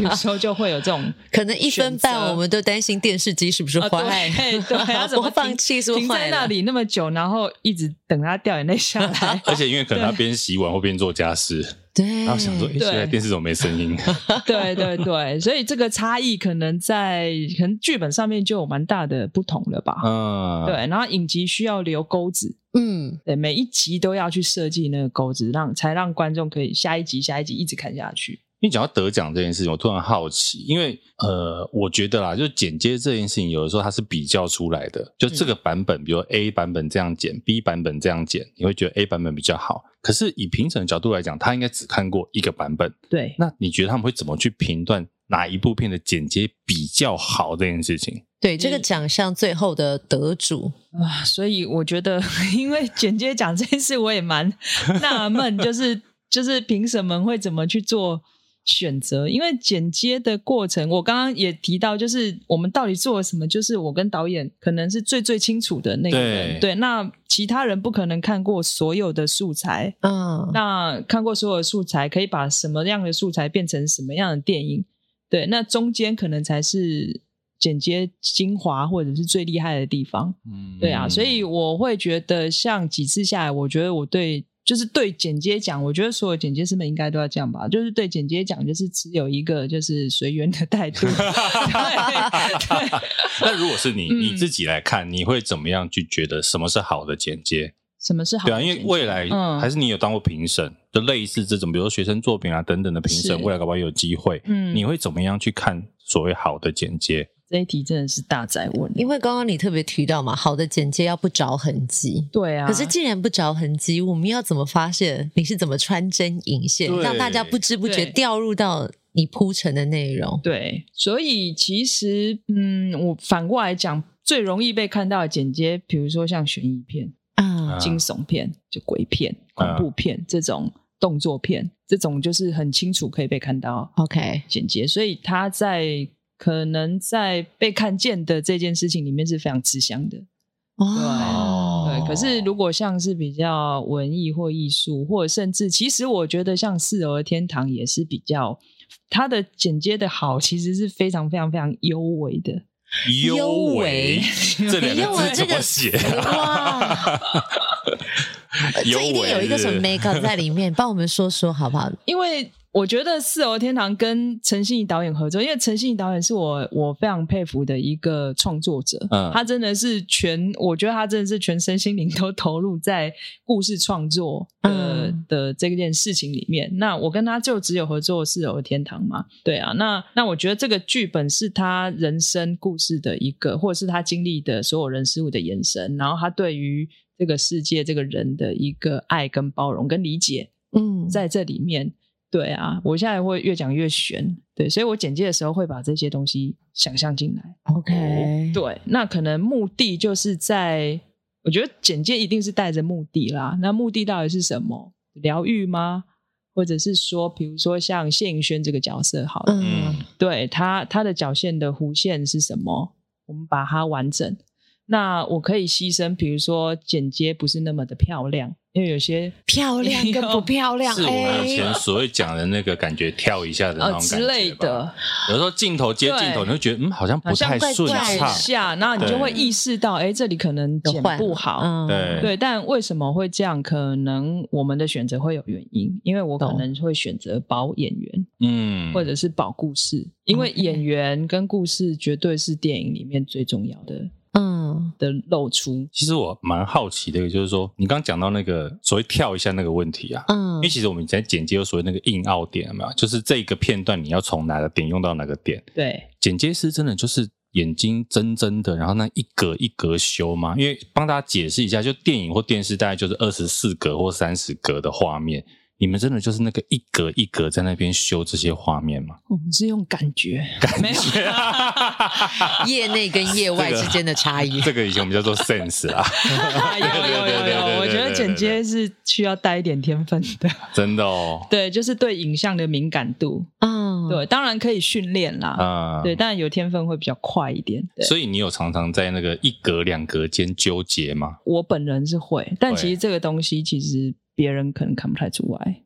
有时候就会有这种，可能一分半，我们都担心电视机是不是坏，啊、对，对，要 怎么放弃？停在那里那么久，然后一直等它掉眼泪下来。而且因为可能他边洗碗或边做家事。对，然后想说，哎，现在电视怎么没声音？对对对，所以这个差异可能在可能剧本上面就有蛮大的不同了吧？嗯，对。然后影集需要留钩子，嗯，对，每一集都要去设计那个钩子，让才让观众可以下一集下一集一直看下去。你讲到得奖这件事情，我突然好奇，因为呃，我觉得啦，就剪接这件事情，有的时候它是比较出来的。就这个版本，比如 A 版本这样剪，B 版本这样剪，你会觉得 A 版本比较好。可是以评审的角度来讲，他应该只看过一个版本。对，那你觉得他们会怎么去评断哪一部片的剪接比较好这件事情？对，这个奖项最后的得主啊，所以我觉得，因为剪接奖这件事，我也蛮 纳闷，就是就是评审们会怎么去做。选择，因为剪接的过程，我刚刚也提到，就是我们到底做了什么，就是我跟导演可能是最最清楚的那个人。对，对，那其他人不可能看过所有的素材，嗯，那看过所有的素材，可以把什么样的素材变成什么样的电影？对，那中间可能才是剪接精华或者是最厉害的地方。嗯，对啊，所以我会觉得，像几次下来，我觉得我对。就是对剪接奖，我觉得所有剪接师们应该都要这样吧。就是对剪接奖，就是持有一个就是随缘的态度。那如果是你你自己来看，嗯、你会怎么样去觉得什么是好的剪接？什么是好？对啊，因为未来、嗯、还是你有当过评审，就类似这种，比如说学生作品啊等等的评审，是未来搞不好有机会。嗯，你会怎么样去看所谓好的剪接？这一题真的是大哉问，因为刚刚你特别提到嘛，好的简介要不着痕迹。对啊，可是既然不着痕迹，我们要怎么发现你是怎么穿针引线，对让大家不知不觉掉入到你铺陈的内容？对，所以其实，嗯，我反过来讲，最容易被看到的简介，比如说像悬疑片啊、惊悚片、就鬼片、恐怖片、啊、这种动作片，这种就是很清楚可以被看到。OK，剪接，所以他在。可能在被看见的这件事情里面是非常吃香的，哦，对，对。可是如果像是比较文艺或艺术，或者甚至，其实我觉得像《四楼的天堂》也是比较，它的剪接的好，其实是非常非常非常幽微的。幽微，这两个字怎么写啊？这一定有一个什么 make up 在里面，帮我们说说好不好？因为。我觉得《四楼天堂》跟陈信宜导演合作，因为陈信宜导演是我我非常佩服的一个创作者，嗯，他真的是全，我觉得他真的是全身心灵都投入在故事创作的、嗯、的这件事情里面。那我跟他就只有合作《四楼天堂》嘛，对啊，那那我觉得这个剧本是他人生故事的一个，或者是他经历的所有人事物的延伸，然后他对于这个世界、这个人的一个爱跟包容跟理解，嗯，在这里面。对啊，我现在会越讲越悬，对，所以我简介的时候会把这些东西想象进来。OK，对，那可能目的就是在我觉得简介一定是带着目的啦。那目的到底是什么？疗愈吗？或者是说，比如说像谢盈萱这个角色，好了，嗯，对他他的角线的弧线是什么？我们把它完整。那我可以牺牲，比如说剪接不是那么的漂亮，因为有些漂亮跟 不漂亮，是我们以前所谓讲的那个感觉跳一下的那种感觉、呃、之类的。有时候镜头接镜头，你会觉得嗯，好像不太顺畅，下，然后你就会意识到，哎，这里可能剪不好。对、嗯、对，但为什么会这样？可能我们的选择会有原因，因为我可能会选择保演员，嗯，或者是保故事，因为演员跟故事绝对是电影里面最重要的。嗯的露出，其实我蛮好奇的，就是说你刚刚讲到那个所谓跳一下那个问题啊，嗯，因为其实我们在剪接有所谓那个硬凹点，有没有？就是这个片段你要从哪个点用到哪个点？对，剪接师真的就是眼睛睁睁的，然后那一格一格修吗？因为帮大家解释一下，就电影或电视大概就是二十四格或三十格的画面。你们真的就是那个一格一格在那边修这些画面吗？我们是用感觉，感觉，业内跟业外之间的差异，这个以前我们叫做 sense 啊。有有有有，我觉得剪接是需要带一点天分的，真的哦。对，就是对影像的敏感度，嗯，对，当然可以训练啦，嗯，对，但有天分会比较快一点。所以你有常常在那个一格两格间纠结吗？我本人是会，但其实这个东西其实。别人可能看不太出来，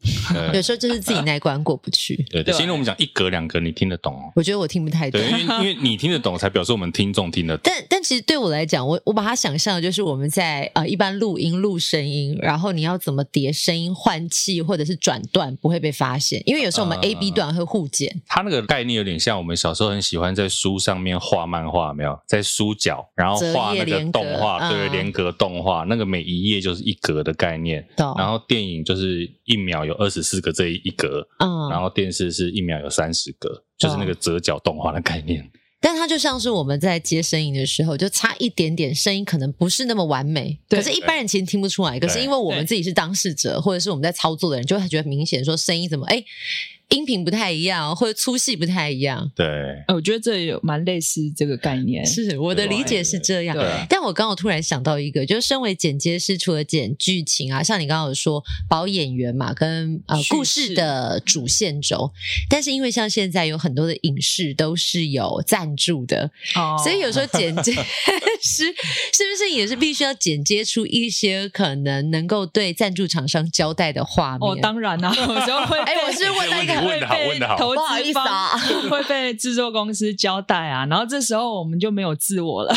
有时候就是自己那一关过不去。对 对，现在我们讲一格两格，你听得懂哦？我觉得我听不太懂，对，因为因为你听得懂，才表示我们听众听得懂。但但其实对我来讲，我我把它想象的就是我们在呃一般录音录声音，然后你要怎么叠声音换气或者是转段不会被发现，因为有时候我们 A B 段会互剪。它那个概念有点像我们小时候很喜欢在书上面画漫画，没有在书角，然后画那个动画，对，连格动画，那个每一页就是一格的概念。然后电影就是。一秒有二十四个这一格，嗯，然后电视是一秒有三十格，就是那个折角动画的概念。但它就像是我们在接声音的时候，就差一点点，声音可能不是那么完美，可是一般人其实听不出来。可是因为我们自己是当事者，或者是我们在操作的人，就会觉得明显说声音怎么哎。诶音频不太一样，或者粗细不太一样。对，我觉得这有蛮类似这个概念。是我的理解是这样。对，但我刚刚突然想到一个，就是身为剪接师，除了剪剧情啊，像你刚刚有说保演员嘛，跟呃故事的主线轴，但是因为像现在有很多的影视都是有赞助的，哦，所以有时候剪接 师是不是也是必须要剪接出一些可能能够对赞助厂商交代的画面？哦，当然啦，有时候会。哎，我是问到一个。问的好，问的好，投资方 会被制作公司交代啊，然后这时候我们就没有自我了。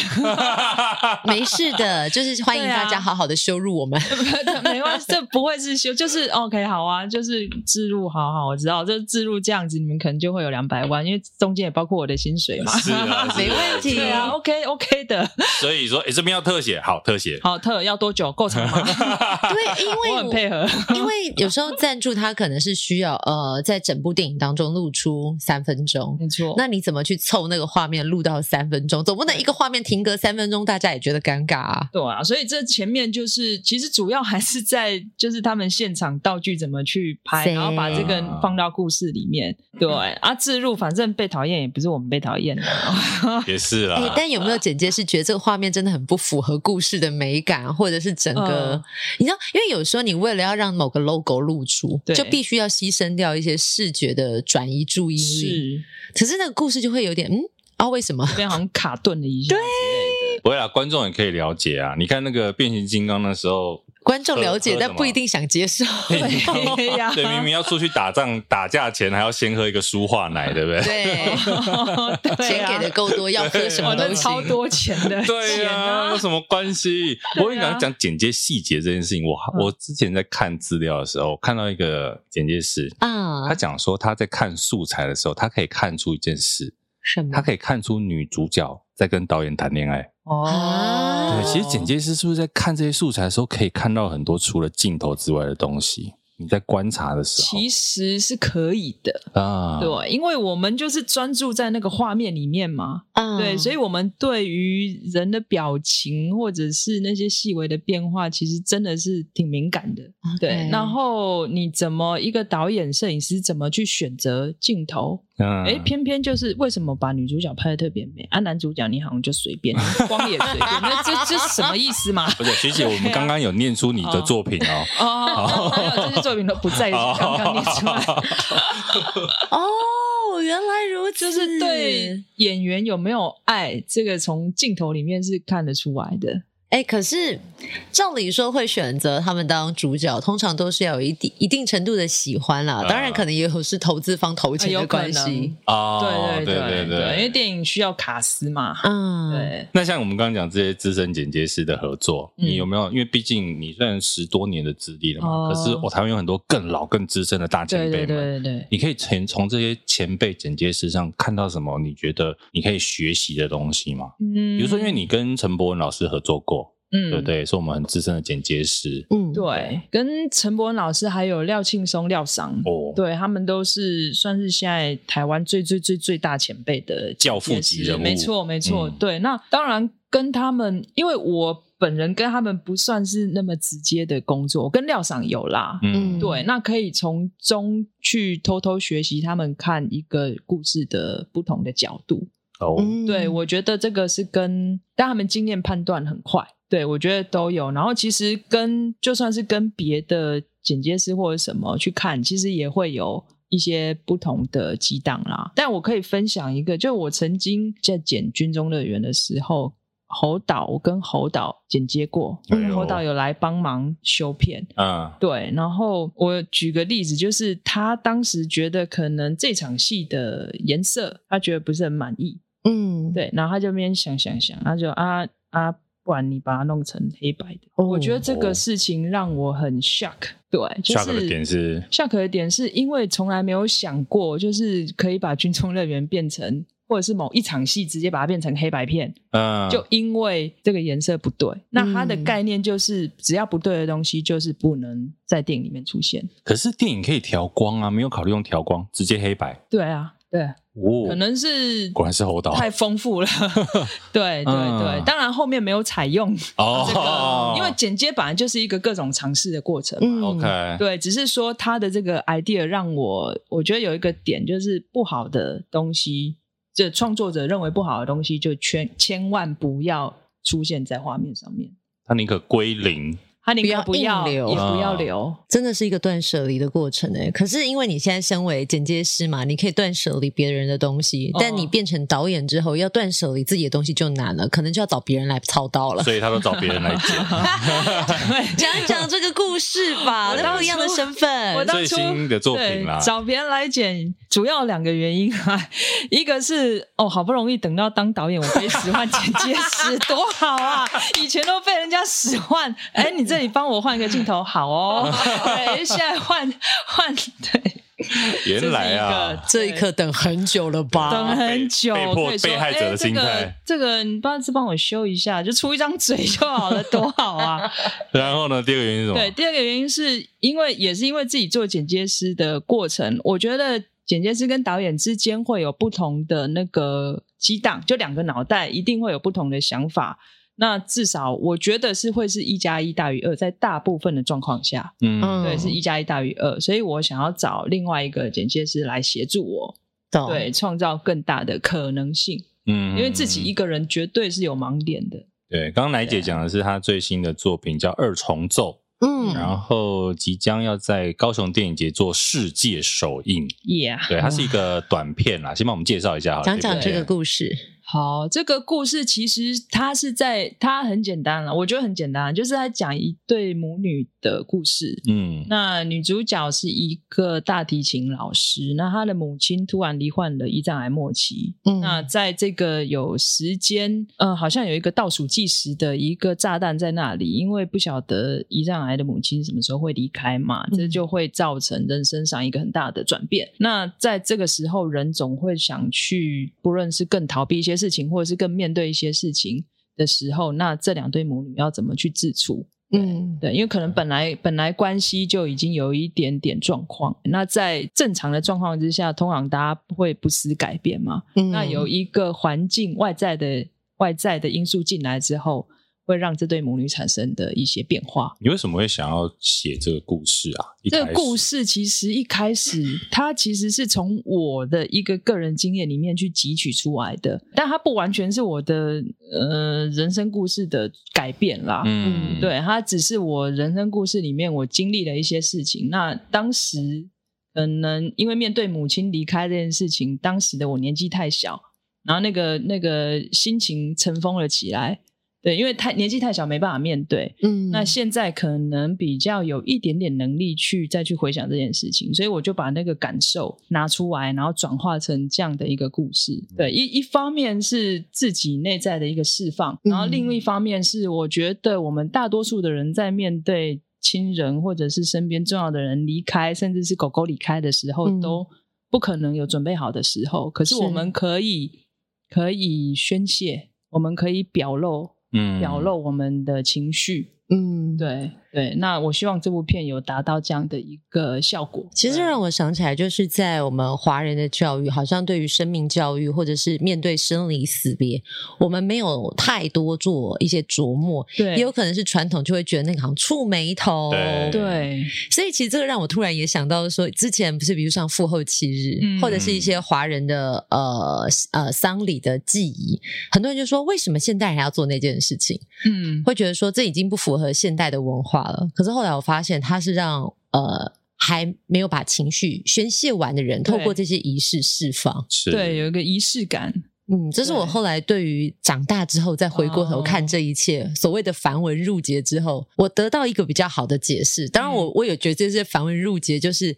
没事的，就是欢迎大家好好的羞辱我们，啊、没关系，这不会是羞，就是 OK 好啊，就是置入好好，我知道，这置入这样子，你们可能就会有两百万，因为中间也包括我的薪水嘛，是啊，没问题对啊，OK OK 的。所以说，哎，这边要特写，好特写，好特要多久？够长吗？对，因为我很配合，因为有时候赞助他可能是需要呃，在整。整部电影当中露出三分钟，没错。那你怎么去凑那个画面录到三分钟？总不能一个画面停格三分钟，大家也觉得尴尬啊。对啊，所以这前面就是其实主要还是在就是他们现场道具怎么去拍，然后把这个放到故事里面。对啊，置入反正被讨厌也不是我们被讨厌的，也是啊。但有没有剪接是觉得这个画面真的很不符合故事的美感，或者是整个你知道？因为有时候你为了要让某个 logo 露出，就必须要牺牲掉一些事。视觉的转移注意力是，可是那个故事就会有点嗯啊，为什么？非常卡顿的一下。对，不会啦，观众也可以了解啊。你看那个变形金刚的时候，观众了解，但不一定想接受。对呀，对，明明要出去打仗打架前还要先喝一个舒化奶，对不对？对，钱给的够多，要喝什么都超多钱的。对啊，有什么关系？我跟你讲讲剪接细节这件事情，我我之前在看资料的时候，看到一个剪接师啊，他讲说他在看素材的时候，他可以看出一件事。什么？他可以看出女主角在跟导演谈恋爱哦。对，其实剪接师是不是在看这些素材的时候，可以看到很多除了镜头之外的东西？你在观察的时候，其实是可以的啊。对，因为我们就是专注在那个画面里面嘛。啊，对，所以我们对于人的表情或者是那些细微的变化，其实真的是挺敏感的。对，然后你怎么一个导演、摄影师怎么去选择镜头？嗯，哎，偏偏就是为什么把女主角拍的特别美，啊，男主角你好像就随便，光也随便，那这这是什么意思吗？不是，学姐，我们刚刚有念出你的作品哦。哦，这些作品都不在刚刚念出来。哦，原来如此，就是对演员有没有爱，这个从镜头里面是看得出来的。哎，可是照理说会选择他们当主角，通常都是要有一定一定程度的喜欢啦。当然，可能也有是投资方投钱的关系啊。对对对对对，因为电影需要卡司嘛。嗯，对。那像我们刚刚讲这些资深剪接师的合作，你有没有？因为毕竟你虽然十多年的资历了嘛，可是我台湾有很多更老、更资深的大前辈们。对对对，你可以从从这些前辈剪接师上看到什么？你觉得你可以学习的东西吗？嗯，比如说，因为你跟陈博文老师合作过。嗯，对对，是我们很资深的剪接师。嗯，对，跟陈伯文老师还有廖庆松、廖桑，哦，对他们都是算是现在台湾最最最最大前辈的教父级人物。没错，没错。嗯、对，那当然跟他们，因为我本人跟他们不算是那么直接的工作，跟廖桑有啦。嗯，对，那可以从中去偷偷学习他们看一个故事的不同的角度。哦，对，我觉得这个是跟但他们经验判断很快。对，我觉得都有。然后其实跟就算是跟别的剪接师或者什么去看，其实也会有一些不同的激荡啦。但我可以分享一个，就我曾经在剪《军中乐园》的时候，侯导我跟侯导剪接过，哎、侯导有来帮忙修片。啊，对。然后我举个例子，就是他当时觉得可能这场戏的颜色他觉得不是很满意。嗯，对。然后他就边想想想，他就啊啊。不然你把它弄成黑白的，哦、我觉得这个事情让我很 shock。对，就是 shock 的点是 shock 的点是因为从来没有想过，就是可以把军中乐园变成，或者是某一场戏直接把它变成黑白片。嗯，就因为这个颜色不对，那它的概念就是只要不对的东西就是不能在电影里面出现。可是电影可以调光啊，没有考虑用调光，直接黑白。对啊。对，哦、可能是果然是侯导太丰富了，对对对，嗯、当然后面没有采用这个，哦、因为剪接本来就是一个各种尝试的过程嘛。OK，、嗯、对，只是说他的这个 idea 让我我觉得有一个点就是不好的东西，这创作者认为不好的东西就千千万不要出现在画面上面，他宁可归零。他宁可不要留，也不要留，真的是一个断舍离的过程诶。可是因为你现在身为剪接师嘛，你可以断舍离别人的东西，但你变成导演之后，要断舍离自己的东西就难了，可能就要找别人来操刀了。所以他都找别人来剪。讲一讲这个故事吧，那不一样的身份，我最新的作品啦，找别人来剪，主要两个原因啊，一个是哦，好不容易等到当导演，我可以使唤剪接师，多好啊！以前都被人家使唤，哎，你这里帮我换一个镜头，好哦。对，现在换 换，对。原来啊，这一刻等很久了吧？等很久，被迫被害者的心态。这个你帮是帮我修一下，就出一张嘴就好了，多好啊！然后呢，第二个原因是什么？对，第二个原因是因为也是因为自己做剪接师的过程，我觉得剪接师跟导演之间会有不同的那个激荡，就两个脑袋一定会有不同的想法。那至少我觉得是会是一加一大于二，在大部分的状况下，嗯，对，是一加一大于二，所以我想要找另外一个剪接师来协助我，懂。对，创造更大的可能性，嗯，因为自己一个人绝对是有盲点的。对，刚刚乃姐讲的是她最新的作品叫《二重奏》，嗯，然后即将要在高雄电影节做世界首映，Yeah，对，它是一个短片啦，先帮我们介绍一下好，讲讲这个故事。好，这个故事其实它是在，它很简单了，我觉得很简单，就是在讲一对母女的故事。嗯，那女主角是一个大提琴老师，那她的母亲突然罹患了胰脏癌末期。嗯，那在这个有时间，呃，好像有一个倒数计时的一个炸弹在那里，因为不晓得胰脏癌的母亲什么时候会离开嘛，这就会造成人生上一个很大的转变。嗯，那在这个时候，人总会想去，不论是更逃避一些。事情，或者是更面对一些事情的时候，那这两对母女要怎么去自处？嗯，对，因为可能本来本来关系就已经有一点点状况，那在正常的状况之下，通常大家会不思改变嘛。嗯，那有一个环境外在的外在的因素进来之后，会让这对母女产生的一些变化。你为什么会想要写这个故事啊？这个故事其实一开始，它其实是从我的一个个人经验里面去汲取出来的，但它不完全是我的呃人生故事的改变啦。嗯，对，它只是我人生故事里面我经历了一些事情。那当时可能因为面对母亲离开这件事情，当时的我年纪太小，然后那个那个心情尘封了起来。对，因为太年纪太小，没办法面对。嗯，那现在可能比较有一点点能力去再去回想这件事情，所以我就把那个感受拿出来，然后转化成这样的一个故事。对，一一方面是自己内在的一个释放，然后另一方面是我觉得我们大多数的人在面对亲人或者是身边重要的人离开，甚至是狗狗离开的时候，都不可能有准备好的时候。可是我们可以可以宣泄，我们可以表露。嗯，表露我们的情绪。嗯，对对，那我希望这部片有达到这样的一个效果。其实让我想起来，就是在我们华人的教育，好像对于生命教育或者是面对生离死别，我们没有太多做一些琢磨。对，也有可能是传统就会觉得那个好像触眉头。对，对，所以其实这个让我突然也想到说，之前不是比如像父后七日，嗯、或者是一些华人的呃呃丧礼的记忆，很多人就说，为什么现代人还要做那件事情？嗯，会觉得说这已经不符合。现代的文化了，可是后来我发现，他是让呃还没有把情绪宣泄完的人，透过这些仪式释放，对，有一个仪式感。嗯，这是我后来对于长大之后再回过头看这一切所谓的繁文缛节之后，我得到一个比较好的解释。当然我，我我也觉得这些繁文缛节就是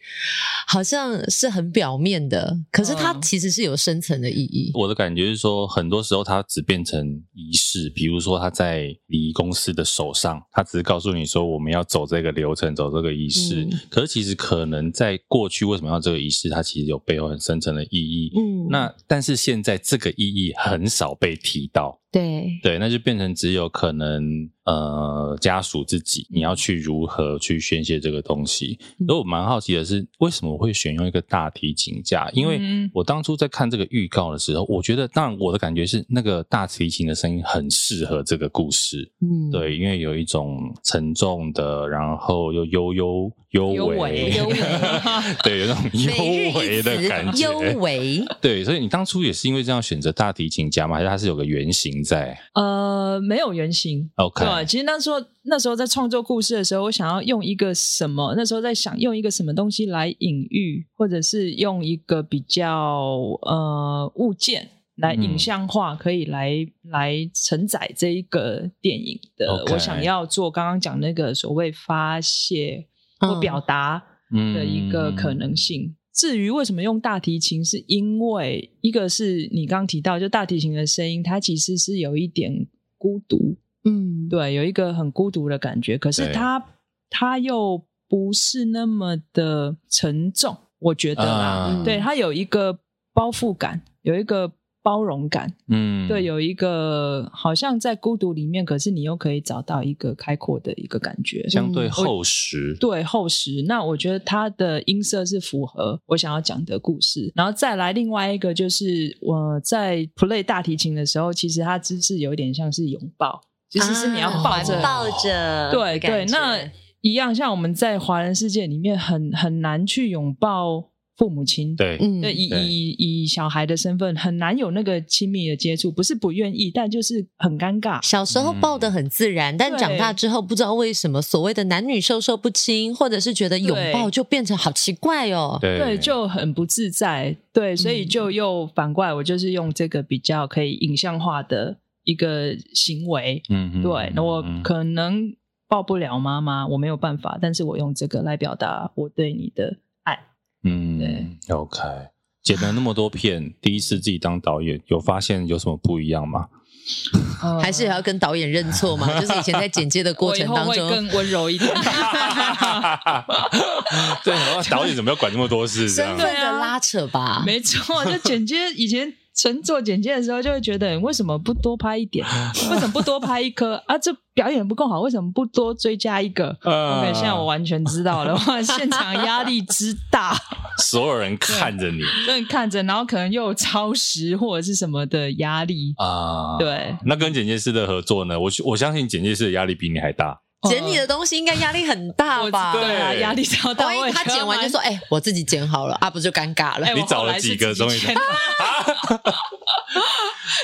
好像是很表面的，可是它其实是有深层的意义。我的感觉是说，很多时候它只变成仪式，比如说他在礼仪公司的手上，他只是告诉你说我们要走这个流程，走这个仪式。嗯、可是其实可能在过去为什么要这个仪式，它其实有背后很深层的意义。嗯，那但是现在这个。意意义很少被提到。对对，那就变成只有可能呃家属自己，你要去如何去宣泄这个东西。所以我蛮好奇的是，为什么我会选用一个大提琴家？因为我当初在看这个预告的时候，我觉得，当然我的感觉是那个大提琴的声音很适合这个故事。嗯，对，因为有一种沉重的，然后又悠悠幽微，幽微，对，有那种幽微的感觉，幽 微。对，所以你当初也是因为这样选择大提琴家吗？还是它是有个原型？在呃，没有原型。OK，对，其实那时候那时候在创作故事的时候，我想要用一个什么？那时候在想用一个什么东西来隐喻，或者是用一个比较呃物件来影像化，嗯、可以来来承载这一个电影的。Okay. 我想要做刚刚讲那个所谓发泄或表达的一个可能性。嗯至于为什么用大提琴，是因为一个是你刚刚提到，就大提琴的声音，它其实是有一点孤独，嗯，对，有一个很孤独的感觉。可是它对它又不是那么的沉重，我觉得啦，uh, 对，它有一个包袱感，有一个。包容感，嗯，对，有一个好像在孤独里面，可是你又可以找到一个开阔的一个感觉，相对厚实，对厚实。那我觉得它的音色是符合我想要讲的故事。然后再来另外一个，就是我在 play 大提琴的时候，其实它姿势有一点像是拥抱，其实是你要抱着，抱着，对对。那一样，像我们在华人世界里面很很难去拥抱。父母亲对，对，以以以小孩的身份很难有那个亲密的接触，不是不愿意，但就是很尴尬。小时候抱得很自然，但长大之后不知道为什么所谓的男女授受不亲，或者是觉得拥抱就变成好奇怪哦，对，就很不自在。对，所以就又反过来，我就是用这个比较可以影像化的一个行为，嗯，对，那我可能抱不了妈妈，我没有办法，但是我用这个来表达我对你的。嗯，对，OK，剪了那么多片，第一次自己当导演，有发现有什么不一样吗？还是要跟导演认错吗？就是以前在剪接的过程当中，会更温柔一点。对，导演怎么要管那么多事？身份的拉扯吧，没错，就剪接以前。纯做简介的时候，就会觉得为什么不多拍一点？为什么不多拍一颗啊？这表演不够好，为什么不多追加一个、uh、？OK，现在我完全知道了，哇，现场压力之大，所有人看着你，对，看着，然后可能又有超时或者是什么的压力啊。Uh、对，那跟剪接师的合作呢？我我相信剪接师的压力比你还大。剪你的东西应该压力很大吧？对啊，压力超大。万一他剪完就说：“哎、欸，我自己剪好了啊，不就尴尬了？”你找了几个东西？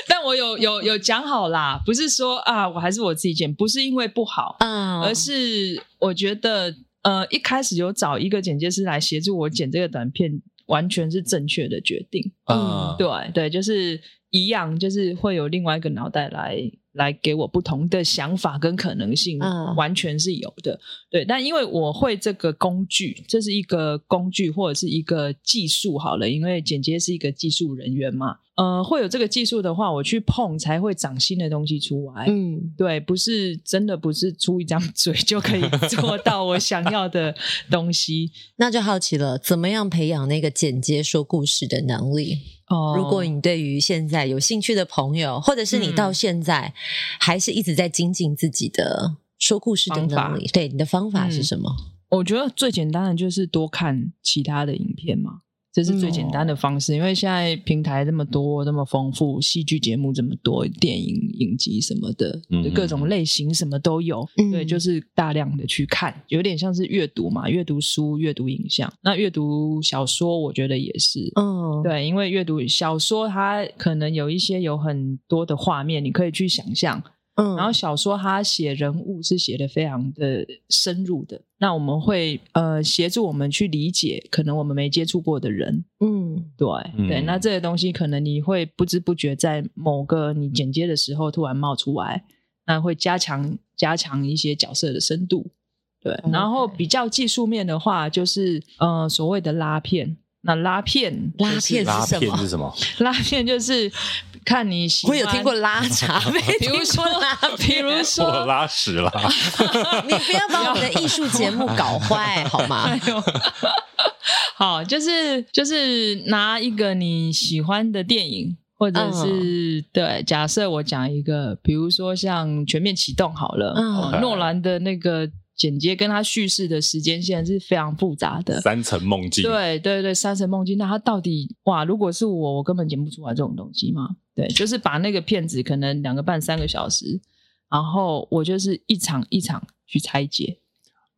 但我有有有讲好啦，不是说啊，我还是我自己剪，不是因为不好，嗯，而是我觉得呃，一开始有找一个剪接师来协助我剪这个短片，完全是正确的决定。嗯，对对，就是一样，就是会有另外一个脑袋来。来给我不同的想法跟可能性，完全是有的。嗯、对，但因为我会这个工具，这是一个工具或者是一个技术好了，因为剪接是一个技术人员嘛。呃，会有这个技术的话，我去碰才会长新的东西出来。嗯，对，不是真的不是出一张嘴就可以 做到我想要的东西。那就好奇了，怎么样培养那个剪接说故事的能力？哦，如果你对于现在有兴趣的朋友，或者是你到现在还是一直在精进自己的说故事的能力，对，你的方法是什么？嗯，我觉得最简单的就是多看其他的影片嘛。这是最简单的方式，嗯、因为现在平台这么多，这么丰富，戏剧节目这么多，电影影集什么的，嗯、各种类型什么都有。嗯、对，就是大量的去看，有点像是阅读嘛，阅读书、阅读影像。那阅读小说，我觉得也是。嗯，对，因为阅读小说，它可能有一些有很多的画面，你可以去想象。嗯，然后小说它写人物是写的非常的深入的，那我们会呃协助我们去理解可能我们没接触过的人，嗯，对、嗯、对，那这些东西可能你会不知不觉在某个你剪接的时候突然冒出来，那会加强加强一些角色的深度，对，嗯、然后比较技术面的话就是呃所谓的拉片。那拉片，拉片是什么？是什么？拉片就是看你喜欢。我有听过拉茶，没听说拉。比如说我拉屎了，你不要把我们的艺术节目搞坏好吗？好，就是就是拿一个你喜欢的电影，或者是、嗯、对，假设我讲一个，比如说像《全面启动》好了，嗯，诺兰的那个。剪接跟他叙事的时间线是非常复杂的，三层梦境。对对对，三层梦境。那他到底哇？如果是我，我根本剪不出来这种东西嘛？对，就是把那个片子可能两个半三个小时，然后我就是一场一场去拆解，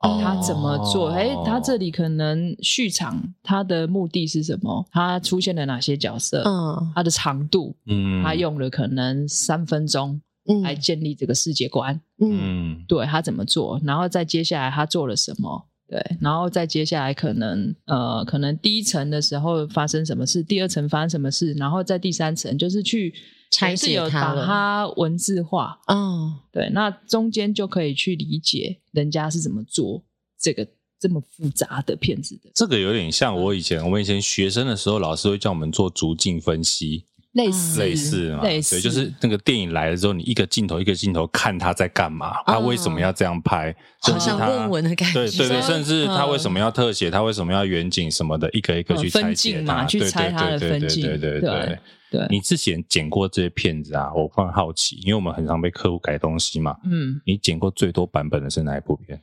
哦、他怎么做？哎，他这里可能续场，他的目的是什么？他出现了哪些角色？嗯，他的长度，嗯，他用了可能三分钟。来建立这个世界观，嗯，对，他怎么做，然后再接下来他做了什么，对，然后再接下来可能呃，可能第一层的时候发生什么事，第二层发生什么事，然后在第三层就是去拆解它，把它文字化，哦，对，那中间就可以去理解人家是怎么做这个这么复杂的片子的。这个有点像我以前，我们以前学生的时候，老师会叫我们做逐镜分析。类似。类似嘛，类似。对，就是那个电影来了之后，你一个镜头一个镜头看他在干嘛，他为什么要这样拍，好像论文的感觉，对对对，甚至他为什么要特写，他为什么要远景什么的，一个一个去拆解嘛，去猜他的分镜，对对对对对。你之前剪过这些片子啊，我很好奇，因为我们很常被客户改东西嘛，嗯，你剪过最多版本的是哪一部片？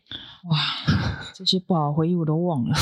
哇，这些不好回忆我都忘了。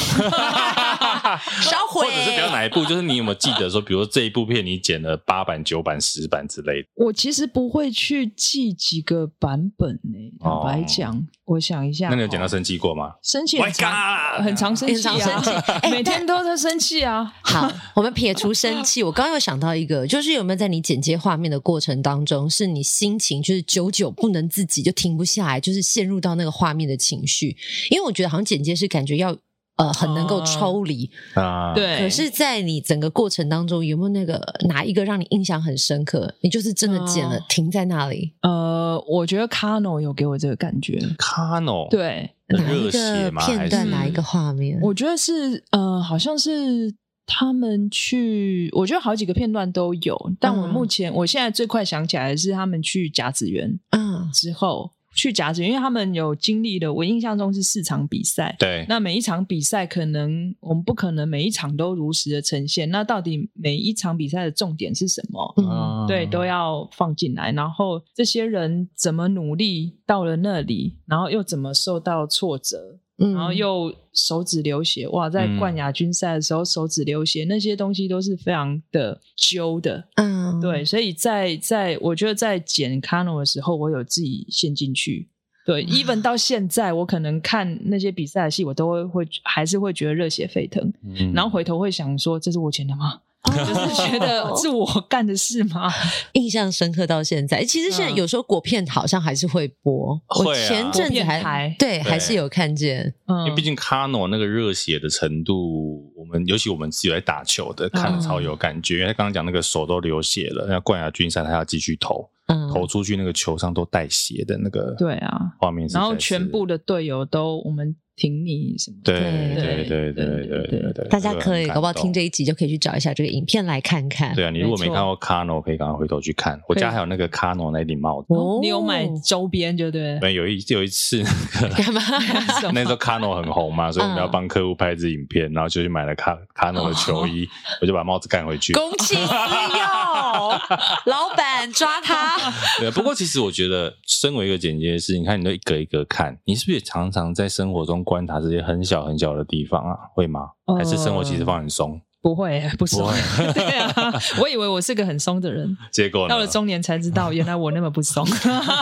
烧毁，或者是比较哪一部？就是你有没有记得说，比如说这一部片你剪了八版、九版、十版之类的？我其实不会去记几个版本诶、欸。坦白讲，哦、我想一下，那你有剪到生气过吗？生气很常，My God! 很长生气啊！每天都在生气啊！好，我们撇除生气，我刚刚有想到一个，就是有没有在你剪接画面的过程当中，是你心情就是久久不能自己，就停不下来，就是陷入到那个画面的情绪？因为我觉得好像剪接是感觉要。呃，很能够抽离啊，对。可是，在你整个过程当中，有没有那个哪一个让你印象很深刻？你就是真的剪了，呃、停在那里。呃，我觉得 Kano 有给我这个感觉。Kano 对，哪一个片段，哪一个画面？我觉得是呃，好像是他们去，我觉得好几个片段都有。但我目前，嗯、我现在最快想起来的是他们去甲子园，嗯，之后。去夹子园，因为他们有经历的，我印象中是四场比赛。对，那每一场比赛可能我们不可能每一场都如实的呈现。那到底每一场比赛的重点是什么？嗯，对，都要放进来。然后这些人怎么努力到了那里，然后又怎么受到挫折？然后又手指流血，哇！在冠亚军赛的时候手指流血，嗯、那些东西都是非常的揪的。嗯，对，所以在在我觉得在剪 Kano 的时候，我有自己陷进去。对、嗯、，even 到现在，我可能看那些比赛的戏，我都会会还是会觉得热血沸腾。嗯，然后回头会想说，这是我剪的吗？就是觉得是我干的事吗？印象深刻到现在。其实现在有时候果片好像还是会播。我前阵子还对，还是有看见。因为毕竟 Kano 那个热血的程度，我们尤其我们自己在打球的，看了超有感觉。因为他刚刚讲那个手都流血了，那冠亚军赛他要继续投，投出去那个球上都带血的那个，对啊，画面。然后全部的队友都我们。挺你什么？对对对对对对对，大家可以搞不好听这一集就可以去找一下这个影片来看看。对啊，你如果没看过 Kano，可以赶快回头去看。我家还有那个 Kano 那顶帽子，你有买周边就对。没有一有一次那个干嘛？那时候 Kano 很红嘛，所以我们要帮客户拍一支影片，然后就去买了卡 Kano 的球衣，我就把帽子干回去。公器私用，老板抓他。对，不过其实我觉得，身为一个剪接师，你看你都一格一格看，你是不是也常常在生活中？观察这些很小很小的地方啊，会吗？还是生活其实放很松？不会，不松。对啊，我以为我是个很松的人，结果到了中年才知道，原来我那么不松。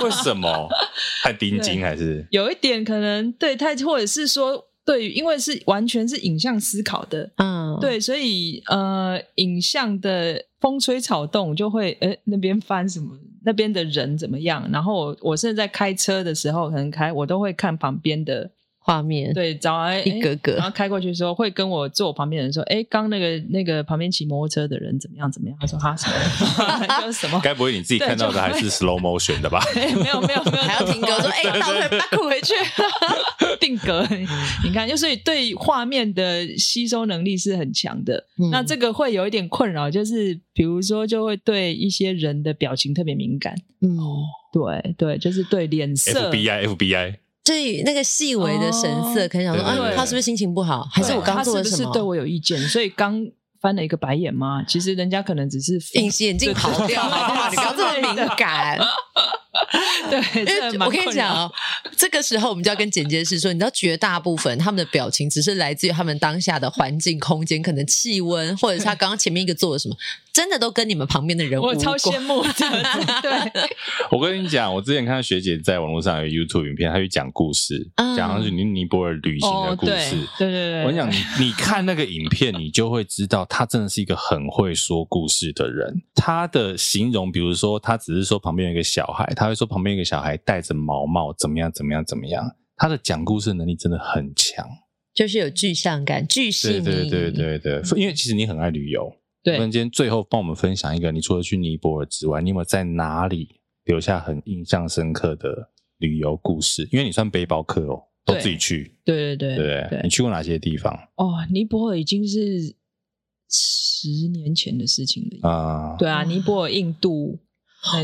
为什么？太盯紧还是？有一点可能对，太或者是说对，因为是完全是影像思考的，嗯，对，所以呃，影像的风吹草动就会，哎，那边翻什么？那边的人怎么样？然后我我甚至在开车的时候，可能开我都会看旁边的。画面对，找来一个个，然后开过去的时候，会跟我坐我旁边的人说：“哎，刚那个那个旁边骑摩托车的人怎么样？怎么样？”他说：“哈什么？就是什么？该不会你自己看到的还是 slow motion 的吧？” 没有没有没有，还要停格说：“哎，倒退 back 回去，定格。”你看，就所以对画面的吸收能力是很强的。那这个会有一点困扰，就是比如说，就会对一些人的表情特别敏感。嗯，对对，就是对脸色。FBI FBI。对那个细微的神色，可能想说，啊，他是不是心情不好？还是我刚做了什么？是不是对我有意见？所以刚翻了一个白眼吗？其实人家可能只是隐形眼镜跑掉了，你不要这么敏感。对，因为我跟你讲哦，这个时候我们就要跟剪接师说，你知道，绝大部分他们的表情只是来自于他们当下的环境、空间，可能气温，或者是他刚刚前面一个做了什么，真的都跟你们旁边的人。我超羡慕的。对，我跟你讲，我之前看到学姐在网络上有 YouTube 影片，她去讲故事，讲的是尼尼泊尔旅行的故事。对对对，我跟你讲，你你看那个影片，你就会知道，他真的是一个很会说故事的人。他的形容，比如说，他只是说旁边有一个小孩，他会说旁边一个小孩戴着毛毛，怎么样，怎么样，怎么样。他的讲故事能力真的很强，就是有具象感、具细腻。对对对对对，因为其实你很爱旅游。对，那今天最后帮我们分享一个，你除了去尼泊尔之外，你有没有在哪里留下很印象深刻的旅游故事？因为你算背包客哦，都自己去。对对对对，对，你去过哪些地方？哦，尼泊尔已经是十年前的事情了啊。对啊，尼泊尔、印度。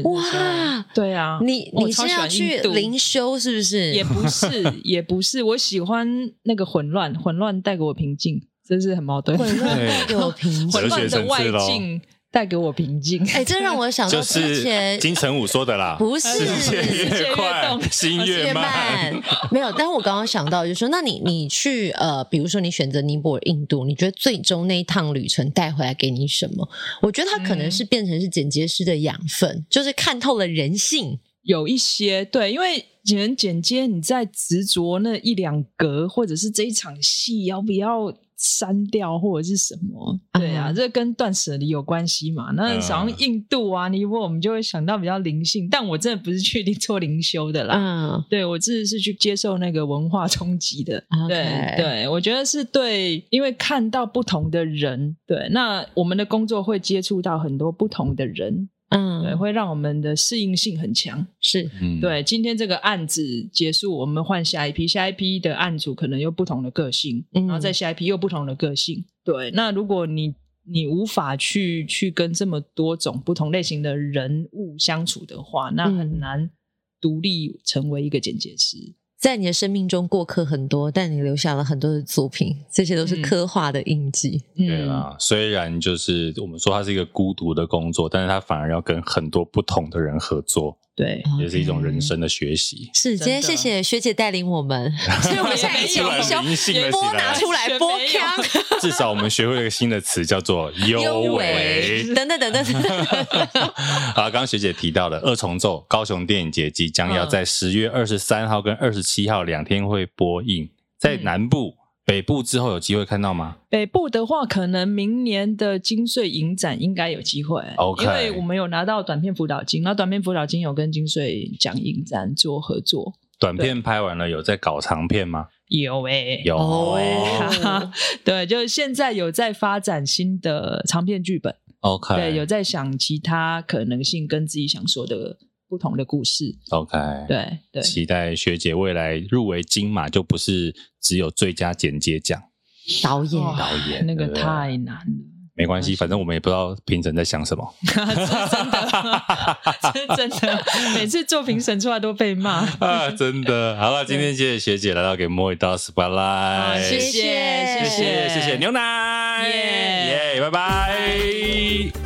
哇，对啊，你你是要去灵修是不是？也不是，也不是，我喜欢那个混乱，混乱带给我平静，真是很矛盾。混乱带给我平静，混乱的外境。带给我平静。哎，这让我想到之前金城武说的啦，不是世界越快，心越慢。没有，但是我刚刚想到，就是说，那你你去呃，比如说你选择尼泊尔、印度，你觉得最终那一趟旅程带回来给你什么？我觉得它可能是变成是剪接师的养分，就是看透了人性。有一些对，因为剪剪接，你在执着那一两格，或者是这一场戏要不要？删掉或者是什么？对啊，这跟断舍离有关系嘛？那想像印度啊，尼泊尔，我们就会想到比较灵性。但我真的不是去做灵修的啦。嗯，对我自己是去接受那个文化冲击的。对对，我觉得是对，因为看到不同的人，对，那我们的工作会接触到很多不同的人。嗯，对，会让我们的适应性很强。是，嗯，对。今天这个案子结束，我们换下一批，下一批的案主可能有不同的个性，嗯，然后再下一批又不同的个性。对，那如果你你无法去去跟这么多种不同类型的人物相处的话，那很难独立成为一个剪接师。在你的生命中过客很多，但你留下了很多的作品，这些都是刻画的印记。嗯、对啦，虽然就是我们说它是一个孤独的工作，但是它反而要跟很多不同的人合作。对，也是一种人生的学习。Okay. 是，今天谢谢学姐带领我们，所以我们现在已经把播拿出来播腔。至少我们学会了一个新的词，叫做 幽微。等等等等。好，刚刚学姐提到的《二重奏》高雄电影节即将要在十月二十三号跟二十七号两天会播映，在南部。北部之后有机会看到吗？北部的话，可能明年的金穗影展应该有机会，Okay. 因为我们有拿到短片辅导金，那短片辅导金有跟金穗奖影展做合作。短片拍完了，有在搞长片吗？有诶、欸，有诶、欸，对，就是现在有在发展新的长片剧本。OK，对，有在想其他可能性跟自己想说的。不同的故事，OK，对对，期待学姐未来入围金马，就不是只有最佳剪接奖，导演。导演那个太难了，没关系，反正我们也不知道评审在想什么，真的，真的，每次做评审出来都被骂。啊，真的。好了，今天谢谢学姐来到给 Mo 一刀 Spotlight，谢谢谢谢。谢谢牛奶，耶耶，拜拜。